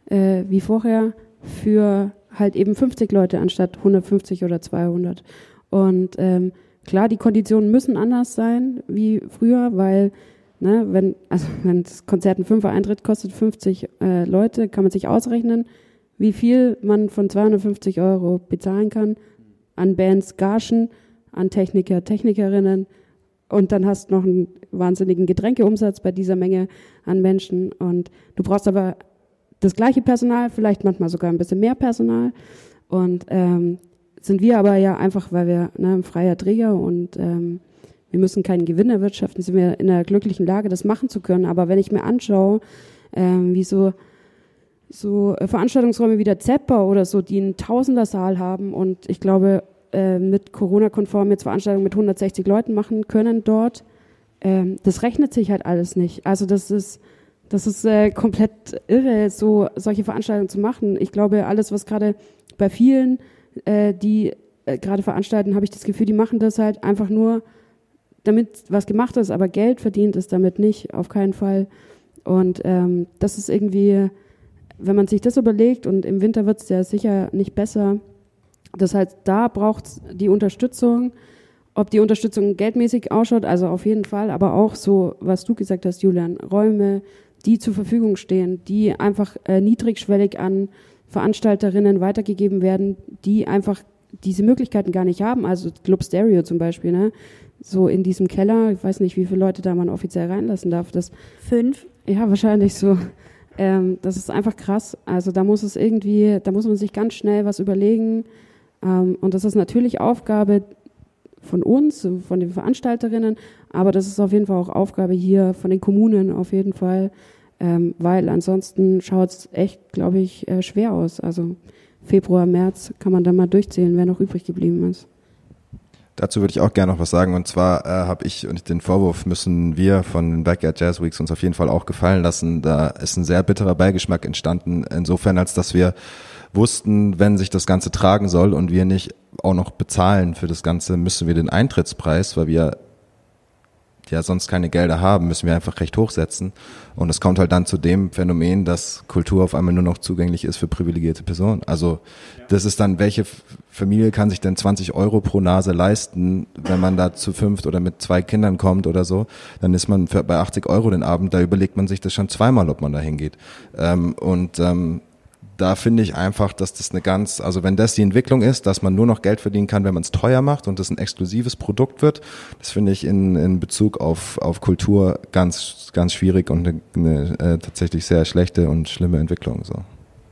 äh, wie vorher für halt eben 50 Leute anstatt 150 oder 200. Und ähm, klar, die Konditionen müssen anders sein wie früher, weil ne, wenn also wenn das Konzert ein Fünfer Eintritt kostet 50 äh, Leute, kann man sich ausrechnen, wie viel man von 250 Euro bezahlen kann an Bands, Gagen, an Techniker, Technikerinnen und dann hast du noch einen wahnsinnigen Getränkeumsatz bei dieser Menge an Menschen und du brauchst aber das gleiche Personal, vielleicht manchmal sogar ein bisschen mehr Personal. Und ähm, sind wir aber ja einfach, weil wir ne, ein freier Träger und ähm, wir müssen keinen Gewinn erwirtschaften, sind wir in der glücklichen Lage, das machen zu können. Aber wenn ich mir anschaue, ähm, wie so, so Veranstaltungsräume wie der Zepper oder so, die einen Tausendersaal haben und ich glaube, äh, mit Corona-konform jetzt Veranstaltungen mit 160 Leuten machen können dort, ähm, das rechnet sich halt alles nicht. Also das ist das ist äh, komplett irre, so solche Veranstaltungen zu machen. Ich glaube, alles, was gerade bei vielen, äh, die äh, gerade veranstalten, habe ich das Gefühl, die machen das halt einfach nur, damit was gemacht ist, aber Geld verdient ist damit nicht, auf keinen Fall. Und ähm, das ist irgendwie, wenn man sich das überlegt, und im Winter wird es ja sicher nicht besser, das heißt, da braucht es die Unterstützung. Ob die Unterstützung geldmäßig ausschaut, also auf jeden Fall, aber auch so, was du gesagt hast, Julian, Räume, die zur Verfügung stehen, die einfach äh, niedrigschwellig an Veranstalterinnen weitergegeben werden, die einfach diese Möglichkeiten gar nicht haben. Also Club Stereo zum Beispiel, ne? So in diesem Keller, ich weiß nicht, wie viele Leute da man offiziell reinlassen darf. Das, Fünf. ja, wahrscheinlich so. Ähm, das ist einfach krass. Also da muss es irgendwie, da muss man sich ganz schnell was überlegen. Ähm, und das ist natürlich Aufgabe von uns, von den Veranstalterinnen, aber das ist auf jeden Fall auch Aufgabe hier von den Kommunen auf jeden Fall, ähm, weil ansonsten schaut es echt, glaube ich, äh, schwer aus. Also Februar, März kann man dann mal durchzählen, wer noch übrig geblieben ist. Dazu würde ich auch gerne noch was sagen. Und zwar äh, habe ich und den Vorwurf müssen wir von den Backyard Jazz Weeks uns auf jeden Fall auch gefallen lassen. Da ist ein sehr bitterer Beigeschmack entstanden. Insofern, als dass wir wussten, wenn sich das Ganze tragen soll und wir nicht auch noch bezahlen für das Ganze, müssen wir den Eintrittspreis, weil wir ja sonst keine Gelder haben, müssen wir einfach recht hoch setzen. Und es kommt halt dann zu dem Phänomen, dass Kultur auf einmal nur noch zugänglich ist für privilegierte Personen. Also das ist dann, welche Familie kann sich denn 20 Euro pro Nase leisten, wenn man da zu fünft oder mit zwei Kindern kommt oder so, dann ist man für, bei 80 Euro den Abend, da überlegt man sich das schon zweimal, ob man da hingeht. Ähm, und ähm, da finde ich einfach, dass das eine ganz, also wenn das die Entwicklung ist, dass man nur noch Geld verdienen kann, wenn man es teuer macht und das ein exklusives Produkt wird, das finde ich in, in Bezug auf, auf Kultur ganz, ganz schwierig und eine, eine äh, tatsächlich sehr schlechte und schlimme Entwicklung. So.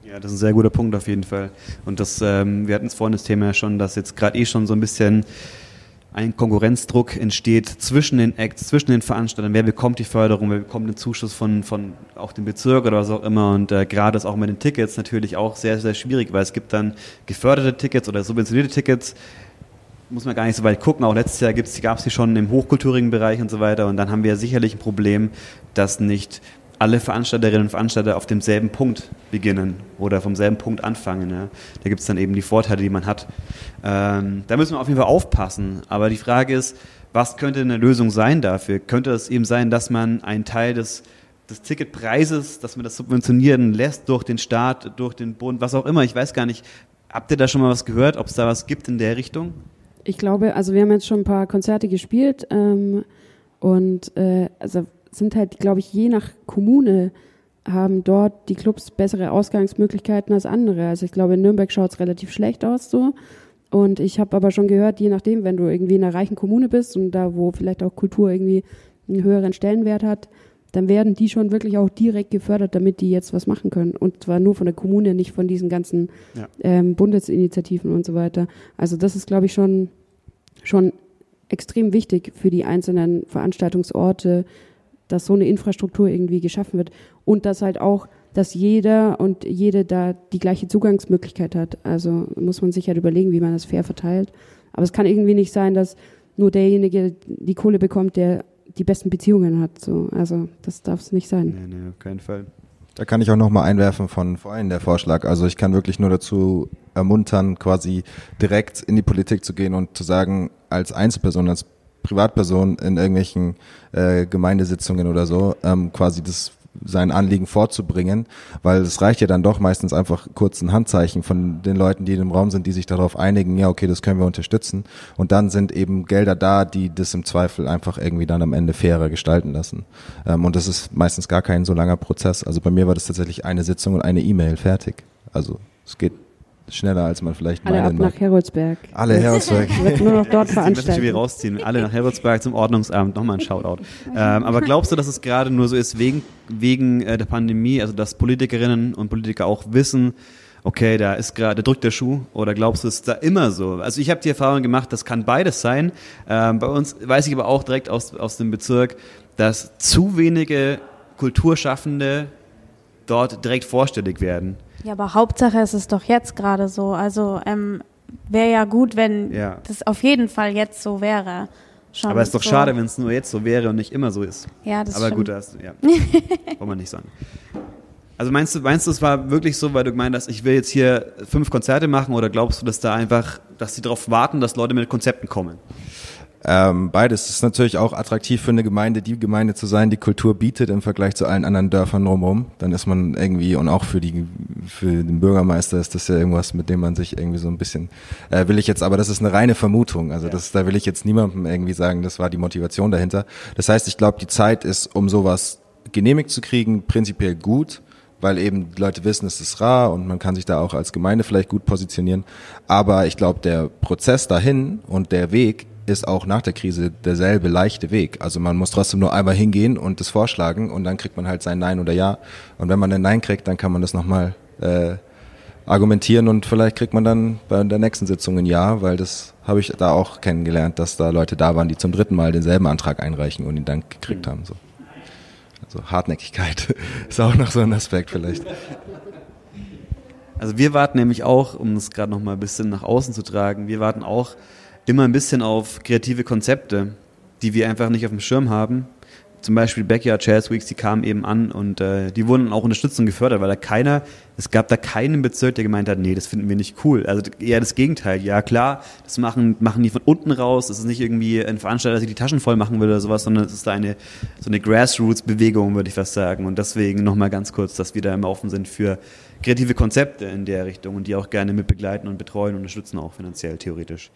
Ja, das ist ein sehr guter Punkt auf jeden Fall. Und das, ähm, wir hatten es vorhin das Thema ja schon, dass jetzt gerade eh schon so ein bisschen ein Konkurrenzdruck entsteht zwischen den Acts, zwischen den Veranstaltern. Wer bekommt die Förderung, wer bekommt den Zuschuss von, von auch dem Bezirk oder was auch immer. Und äh, gerade ist auch mit den Tickets natürlich auch sehr, sehr schwierig, weil es gibt dann geförderte Tickets oder subventionierte Tickets. Muss man gar nicht so weit gucken. Auch letztes Jahr gab es die schon im hochkulturigen Bereich und so weiter. Und dann haben wir sicherlich ein Problem, dass nicht alle Veranstalterinnen und Veranstalter auf demselben Punkt beginnen oder vom selben Punkt anfangen. Ja. Da gibt es dann eben die Vorteile, die man hat. Ähm, da müssen wir auf jeden Fall aufpassen. Aber die Frage ist, was könnte eine Lösung sein dafür? Könnte es eben sein, dass man einen Teil des, des Ticketpreises, dass man das subventionieren lässt durch den Staat, durch den Bund, was auch immer? Ich weiß gar nicht. Habt ihr da schon mal was gehört, ob es da was gibt in der Richtung? Ich glaube, also wir haben jetzt schon ein paar Konzerte gespielt ähm, und äh, also sind halt, glaube ich, je nach Kommune haben dort die Clubs bessere Ausgangsmöglichkeiten als andere. Also ich glaube, in Nürnberg schaut es relativ schlecht aus so. Und ich habe aber schon gehört, je nachdem, wenn du irgendwie in einer reichen Kommune bist und da, wo vielleicht auch Kultur irgendwie einen höheren Stellenwert hat, dann werden die schon wirklich auch direkt gefördert, damit die jetzt was machen können. Und zwar nur von der Kommune, nicht von diesen ganzen ja. ähm, Bundesinitiativen und so weiter. Also das ist, glaube ich, schon, schon extrem wichtig für die einzelnen Veranstaltungsorte, dass so eine Infrastruktur irgendwie geschaffen wird und dass halt auch, dass jeder und jede da die gleiche Zugangsmöglichkeit hat. Also muss man sich halt überlegen, wie man das fair verteilt. Aber es kann irgendwie nicht sein, dass nur derjenige die Kohle bekommt, der die besten Beziehungen hat. So. Also das darf es nicht sein. Nee, nee, auf keinen Fall. Da kann ich auch nochmal einwerfen von vorhin der Vorschlag. Also ich kann wirklich nur dazu ermuntern, quasi direkt in die Politik zu gehen und zu sagen, als Einzelperson, als Privatperson in irgendwelchen äh, Gemeindesitzungen oder so ähm, quasi das sein Anliegen vorzubringen, weil es reicht ja dann doch meistens einfach kurz ein Handzeichen von den Leuten, die im Raum sind, die sich darauf einigen, ja, okay, das können wir unterstützen. Und dann sind eben Gelder da, die das im Zweifel einfach irgendwie dann am Ende fairer gestalten lassen. Ähm, und das ist meistens gar kein so langer Prozess. Also bei mir war das tatsächlich eine Sitzung und eine E-Mail fertig. Also es geht schneller, als man vielleicht Alle meinen ab nach Heroldsberg. Alle Heroldsberg. Wird nur noch dort Die veranstaltet. wieder rausziehen. Alle nach Heroldsberg zum Ordnungsamt. Nochmal ein Shoutout. Ähm, aber glaubst du, dass es gerade nur so ist wegen, wegen äh, der Pandemie, also dass Politikerinnen und Politiker auch wissen, okay, da ist gerade, da drückt der Schuh, oder glaubst du, es ist da immer so? Also ich habe die Erfahrung gemacht, das kann beides sein. Ähm, bei uns weiß ich aber auch direkt aus, aus dem Bezirk, dass zu wenige Kulturschaffende dort direkt vorstellig werden. Ja, aber Hauptsache ist es doch jetzt gerade so. Also ähm, wäre ja gut, wenn Ja. das auf jeden Fall jetzt so wäre. Schon Aber es ist doch so. schade, wenn es nur jetzt so wäre und nicht immer so ist. Ja, das Aber stimmt. gut, das, ja. Wollen wir nicht sagen. Also meinst du, meinst du, es war wirklich so, weil du gemeint hast, ich will jetzt hier fünf Konzerte machen oder glaubst du, dass da einfach, dass sie darauf warten, dass Leute mit Konzepten kommen? Ähm, beides Es ist natürlich auch attraktiv für eine Gemeinde, die Gemeinde zu sein, die Kultur bietet im Vergleich zu allen anderen Dörfern drumherum. Dann ist man irgendwie, und auch für die, für den Bürgermeister ist das ja irgendwas, mit dem man sich irgendwie so ein bisschen, äh, will ich jetzt, aber das ist eine reine Vermutung. Also das, da will ich jetzt niemandem irgendwie sagen, das war die Motivation dahinter. Das heißt, ich glaube, die Zeit ist, um sowas genehmigt zu kriegen, prinzipiell gut. weil eben die Leute wissen, es ist rar und man kann sich da auch als Gemeinde vielleicht gut positionieren. Aber ich glaube, der Prozess dahin und der Weg ist auch nach der Krise derselbe leichte Weg. Also man muss trotzdem nur einmal hingehen und das vorschlagen und dann kriegt man halt sein Nein oder Ja. Und wenn man ein Nein kriegt, dann kann man das nochmal äh, argumentieren und vielleicht kriegt man dann bei der nächsten Sitzung ein Ja, weil das habe ich da auch kennengelernt, dass da Leute da waren, die zum dritten Mal denselben Antrag einreichen und ihn dann gekriegt mhm. haben. So. Also Hartnäckigkeit ist auch noch so ein Aspekt vielleicht. Also wir warten nämlich auch, um das gerade noch mal ein bisschen nach außen zu tragen, wir warten auch immer ein bisschen auf kreative Konzepte, die wir einfach nicht auf dem Schirm haben. Zum Beispiel Backyard Jazz Weeks, die kamen eben an und äh, die wurden auch unterstützt und gefördert, weil da keiner, es gab da keinen Bezirk, der gemeint hat, nee, das finden wir nicht cool. Also eher das Gegenteil. Ja klar, das machen, machen die von unten raus. Das ist nicht irgendwie ein Veranstalter, der sich die Taschen voll machen will oder sowas, sondern es ist da eine so eine Grassroots-Bewegung, würde ich fast sagen. Und deswegen nochmal ganz kurz, dass wir da immer offen sind für kreative Konzepte in der Richtung und die auch gerne mit begleiten und betreuen und unterstützen, auch finanziell, theoretisch.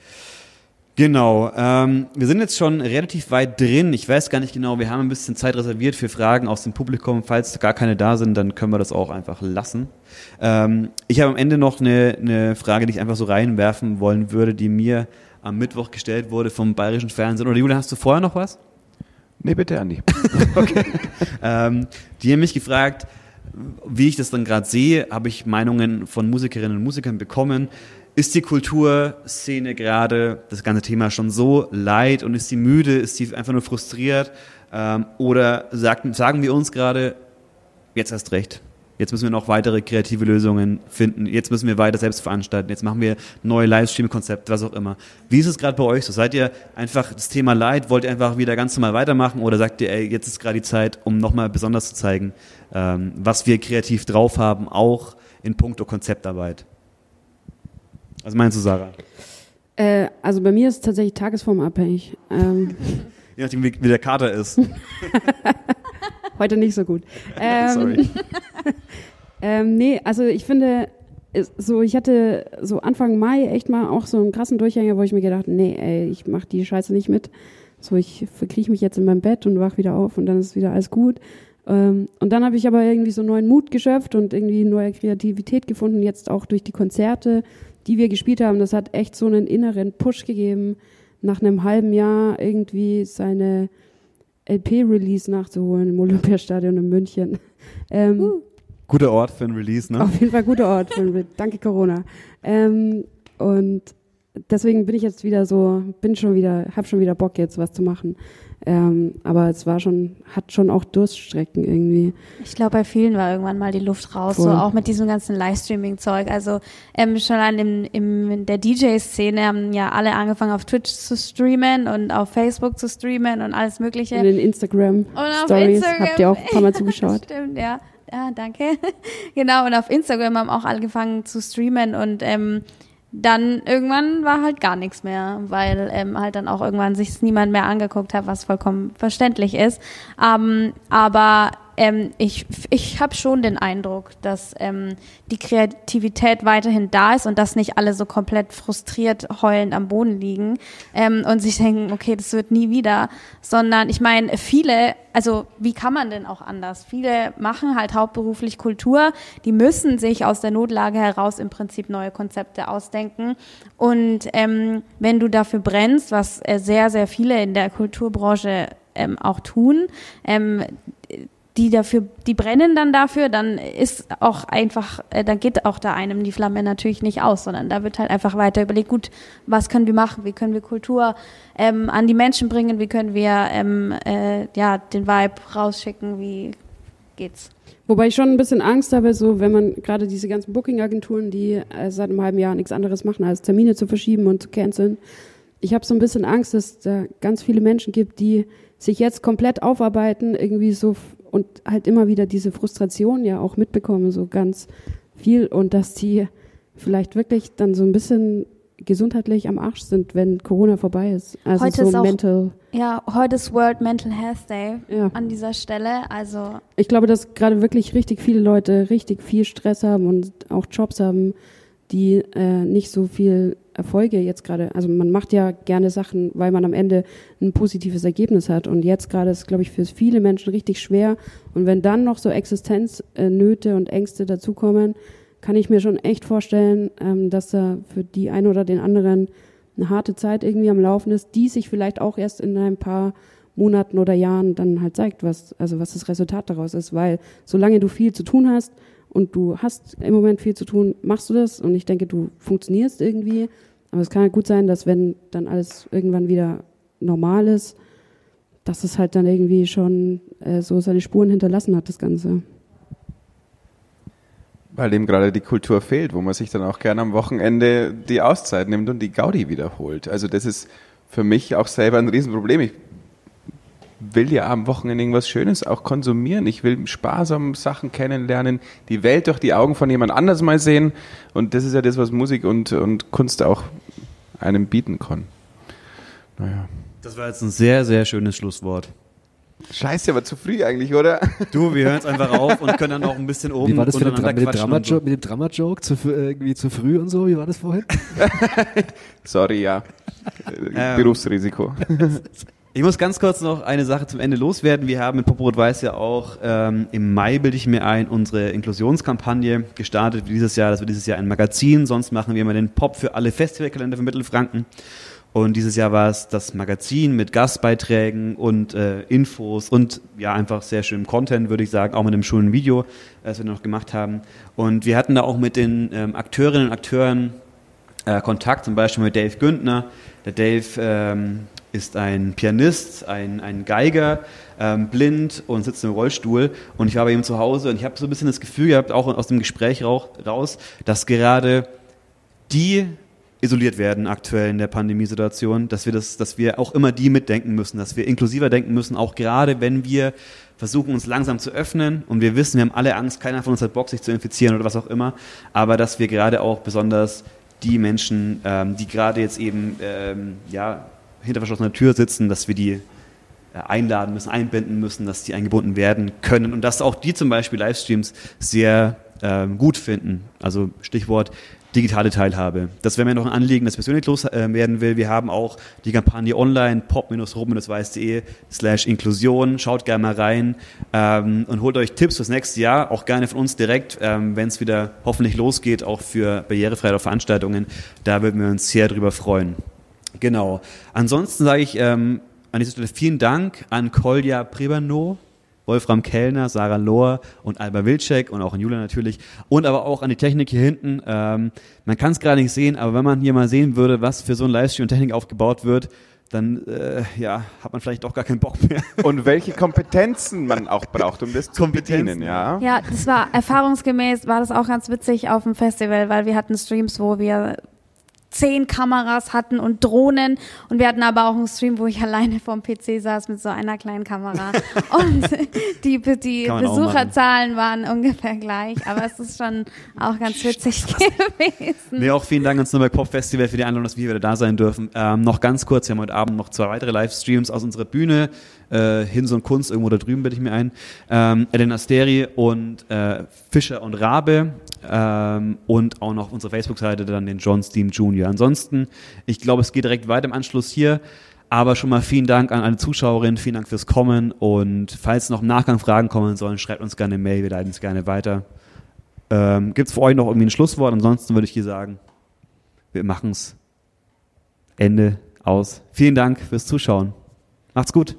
Genau. Ähm, wir sind jetzt schon relativ weit drin. Ich weiß gar nicht genau, wir haben ein bisschen Zeit reserviert für Fragen aus dem Publikum. Falls gar keine da sind, dann können wir das auch einfach lassen. Ähm, ich habe am Ende noch eine, eine Frage, die ich einfach so reinwerfen wollen würde, die mir am Mittwoch gestellt wurde vom Bayerischen Fernsehen. Oder Julia, hast du vorher noch was? Nee, bitte, Andi. okay. ähm, die haben mich gefragt, wie ich das dann gerade sehe, habe ich Meinungen von Musikerinnen und Musikern bekommen ist die Kulturszene gerade das ganze Thema schon so leid und ist sie müde, ist sie einfach nur frustriert? Ähm, oder sagt, sagen wir uns gerade, jetzt erst recht, jetzt müssen wir noch weitere kreative Lösungen finden, jetzt müssen wir weiter selbst veranstalten, jetzt machen wir neue Livestream-Konzepte, was auch immer. Wie ist es gerade bei euch so? Seid ihr einfach das Thema Leid, wollt ihr einfach wieder ganz normal weitermachen oder sagt ihr, ey, jetzt ist gerade die Zeit, um nochmal besonders zu zeigen, ähm, was wir kreativ drauf haben, auch in puncto Konzeptarbeit? Was meinst du, Sarah? Äh, also bei mir ist es tatsächlich tagesformabhängig. Ähm, Je nachdem, wie, wie, der Kater ist. Heute nicht so gut. Ähm, Sorry. ähm, nee, also ich finde, so ich hatte so Anfang Mai echt mal auch so einen krassen Durchhänger, wo ich mir gedacht, nee, ey, ich mach die Scheiße nicht mit. So, ich verkrieche mich jetzt in meinem Bett und wach wieder auf und dann ist wieder alles gut. Ähm, und dann habe ich aber irgendwie so neuen Mut geschöpft und irgendwie neue Kreativität gefunden, jetzt auch durch die Konzerte die wir gespielt haben, das hat echt so einen inneren Push gegeben, nach einem halben Jahr irgendwie seine LP-Release nachzuholen im Olympiastadion in München. Ähm, uh. Guter Ort für ein Release, ne? Auf jeden Fall guter Ort für ein Release. Danke Corona. Ähm, und deswegen bin ich jetzt wieder so, bin schon wieder, hab schon wieder Bock jetzt was zu machen. Ähm, aber es war schon, hat schon auch Durststrecken irgendwie. Ich glaube, bei vielen war irgendwann mal die Luft raus, Voll. so auch mit diesem ganzen Livestreaming-Zeug. Also ähm, schon an dem, im, in der DJ-Szene haben ja alle angefangen auf Twitch zu streamen und auf Facebook zu streamen und alles mögliche. Und in Instagram-Stories habt ihr auch ein paar Mal zugeschaut. Stimmt, ja. Ja, danke. genau, und auf Instagram haben auch angefangen zu streamen und ähm, dann irgendwann war halt gar nichts mehr, weil ähm, halt dann auch irgendwann sich niemand mehr angeguckt hat, was vollkommen verständlich ist. Ähm, aber ähm, ich, ich habe schon den Eindruck, dass ähm, die Kreativität weiterhin da ist und dass nicht alle so komplett frustriert heulend am Boden liegen ähm, und sich denken, okay, das wird nie wieder, sondern ich meine, viele, also wie kann man denn auch anders? Viele machen halt hauptberuflich Kultur, die müssen sich aus der Notlage heraus im Prinzip neue Konzepte ausdenken und ähm, wenn du dafür brennst, was äh, sehr, sehr viele in der Kulturbranche ähm, auch tun, ähm, die dafür, die brennen dann dafür, dann ist auch einfach, äh, dann geht auch da einem die Flamme natürlich nicht aus, sondern da wird halt einfach weiter überlegt, gut, was können wir machen, wie können wir Kultur ähm, an die Menschen bringen, wie können wir ähm, äh, ja den Vibe rausschicken, wie geht's? Wobei ich schon ein bisschen Angst habe, so wenn man gerade diese ganzen Booking-Agenturen, die äh, seit einem halben Jahr nichts anderes machen, als Termine zu verschieben und zu canceln. Ich habe so ein bisschen Angst, dass da ganz viele Menschen gibt, die sich jetzt komplett aufarbeiten, irgendwie so und halt immer wieder diese Frustration ja auch mitbekommen, so ganz viel und dass die vielleicht wirklich dann so ein bisschen gesundheitlich am Arsch sind, wenn Corona vorbei ist. Also heute so ist auch, mental. Ja, heute ist World Mental Health Day ja. an dieser Stelle. Also ich glaube, dass gerade wirklich richtig viele Leute richtig viel Stress haben und auch Jobs haben, die äh, nicht so viel Erfolge jetzt gerade, also man macht ja gerne Sachen, weil man am Ende ein positives Ergebnis hat. Und jetzt gerade ist, glaube ich, für viele Menschen richtig schwer. Und wenn dann noch so Existenznöte und Ängste dazukommen, kann ich mir schon echt vorstellen, ähm, dass da für die einen oder den anderen eine harte Zeit irgendwie am Laufen ist, die sich vielleicht auch erst in ein paar Monaten oder Jahren dann halt zeigt, was, also was das Resultat daraus ist, weil solange du viel zu tun hast und du hast im Moment viel zu tun, machst du das und ich denke, du funktionierst irgendwie, aber es kann halt gut sein, dass wenn dann alles irgendwann wieder normal ist, dass es halt dann irgendwie schon äh, so seine Spuren hinterlassen hat, das Ganze. Weil eben gerade die Kultur fehlt, wo man sich dann auch gerne am Wochenende die Auszeit nimmt und die Gaudi wiederholt. Also das ist für mich auch selber ein Riesenproblem. Ich will ja am Wochenende irgendwas Schönes auch konsumieren. Ich will sparsam Sachen kennenlernen, die Welt durch die Augen von jemand anders mal sehen. Und das ist ja das, was Musik und, und Kunst auch einem bieten kann. Naja. Das war jetzt ein sehr, sehr schönes Schlusswort. Scheiße, aber zu früh eigentlich, oder? Du, wir hören es einfach auf und können dann auch ein bisschen oben Wie war das mit dem, Dra mit, dem Drama so. mit dem Drama-Joke zu, irgendwie zu früh und so? Wie war das vorhin? Sorry, ja. Ähm, Berufsrisiko. Ich muss ganz kurz noch eine Sache zum Ende loswerden. Wir haben mit Poprot Weiß ja auch ähm, im Mai, bilde ich mir ein, unsere Inklusionskampagne gestartet dieses Jahr. Das wird dieses Jahr ein Magazin. Sonst machen wir immer den Pop für alle Festivalkalender für Mittelfranken. Und dieses Jahr war es das Magazin mit Gastbeiträgen und äh, Infos und ja, einfach sehr schönem Content, würde ich sagen, auch mit einem schönen Video, das wir noch gemacht haben. Und wir hatten da auch mit den ähm, Akteurinnen und Akteuren äh, Kontakt, zum Beispiel mit Dave Güntner. Der Dave ähm, ist ein Pianist, ein, ein Geiger, ähm, blind und sitzt im Rollstuhl. Und ich war bei ihm zu Hause und ich habe so ein bisschen das Gefühl gehabt, auch aus dem Gespräch raus, dass gerade die isoliert werden aktuell in der Pandemiesituation, dass wir das, dass wir auch immer die mitdenken müssen, dass wir inklusiver denken müssen, auch gerade wenn wir versuchen uns langsam zu öffnen und wir wissen, wir haben alle Angst, keiner von uns hat Bock, sich zu infizieren oder was auch immer, aber dass wir gerade auch besonders die Menschen, ähm, die gerade jetzt eben ähm, ja hinter verschlossener Tür sitzen, dass wir die äh, einladen müssen, einbinden müssen, dass die eingebunden werden können und dass auch die zum Beispiel Livestreams sehr ähm, gut finden. Also Stichwort digitale Teilhabe. Das wäre mir noch ein Anliegen, das persönlich loswerden äh, will. Wir haben auch die Kampagne online pop-rum-weiß.de slash Inklusion. Schaut gerne mal rein ähm, und holt euch Tipps fürs nächste Jahr, auch gerne von uns direkt, ähm, wenn es wieder hoffentlich losgeht, auch für barrierefreie Veranstaltungen. Da würden wir uns sehr drüber freuen. Genau. Ansonsten sage ich ähm, an dieser Stelle vielen Dank an Kolja Prebano, Wolfram Kellner, Sarah Lohr und Alba Wilczek und auch an Julia natürlich und aber auch an die Technik hier hinten. Ähm, man kann es gerade nicht sehen, aber wenn man hier mal sehen würde, was für so ein Livestream und Technik aufgebaut wird, dann äh, ja, hat man vielleicht doch gar keinen Bock mehr. Und welche Kompetenzen man auch braucht, um das zu bedienen, ja? Ja, das war erfahrungsgemäß, war das auch ganz witzig auf dem Festival, weil wir hatten Streams, wo wir zehn Kameras hatten und Drohnen. Und wir hatten aber auch einen Stream, wo ich alleine vorm PC saß mit so einer kleinen Kamera. und die, die Besucherzahlen waren ungefähr gleich. Aber es ist schon auch ganz witzig gewesen. Nee, auch vielen Dank ans Nürnberg Pop Festival für die Einladung, dass wir wieder da sein dürfen. Ähm, noch ganz kurz, wir haben heute Abend noch zwei weitere Livestreams aus unserer Bühne. Äh, Hinse und Kunst, irgendwo da drüben, bitte ich mir ein. Ähm, Ellen Asteri und äh, Fischer und Rabe ähm, und auch noch auf unserer Facebook-Seite dann den John Steam Jr. Ansonsten, ich glaube, es geht direkt weiter im Anschluss hier. Aber schon mal vielen Dank an alle Zuschauerinnen, vielen Dank fürs Kommen und falls noch im Nachgang Fragen kommen sollen, schreibt uns gerne eine Mail, wir leiten es gerne weiter. Ähm, Gibt es für euch noch irgendwie ein Schlusswort? Ansonsten würde ich hier sagen, wir machen es. Ende aus. Vielen Dank fürs Zuschauen. Macht's gut.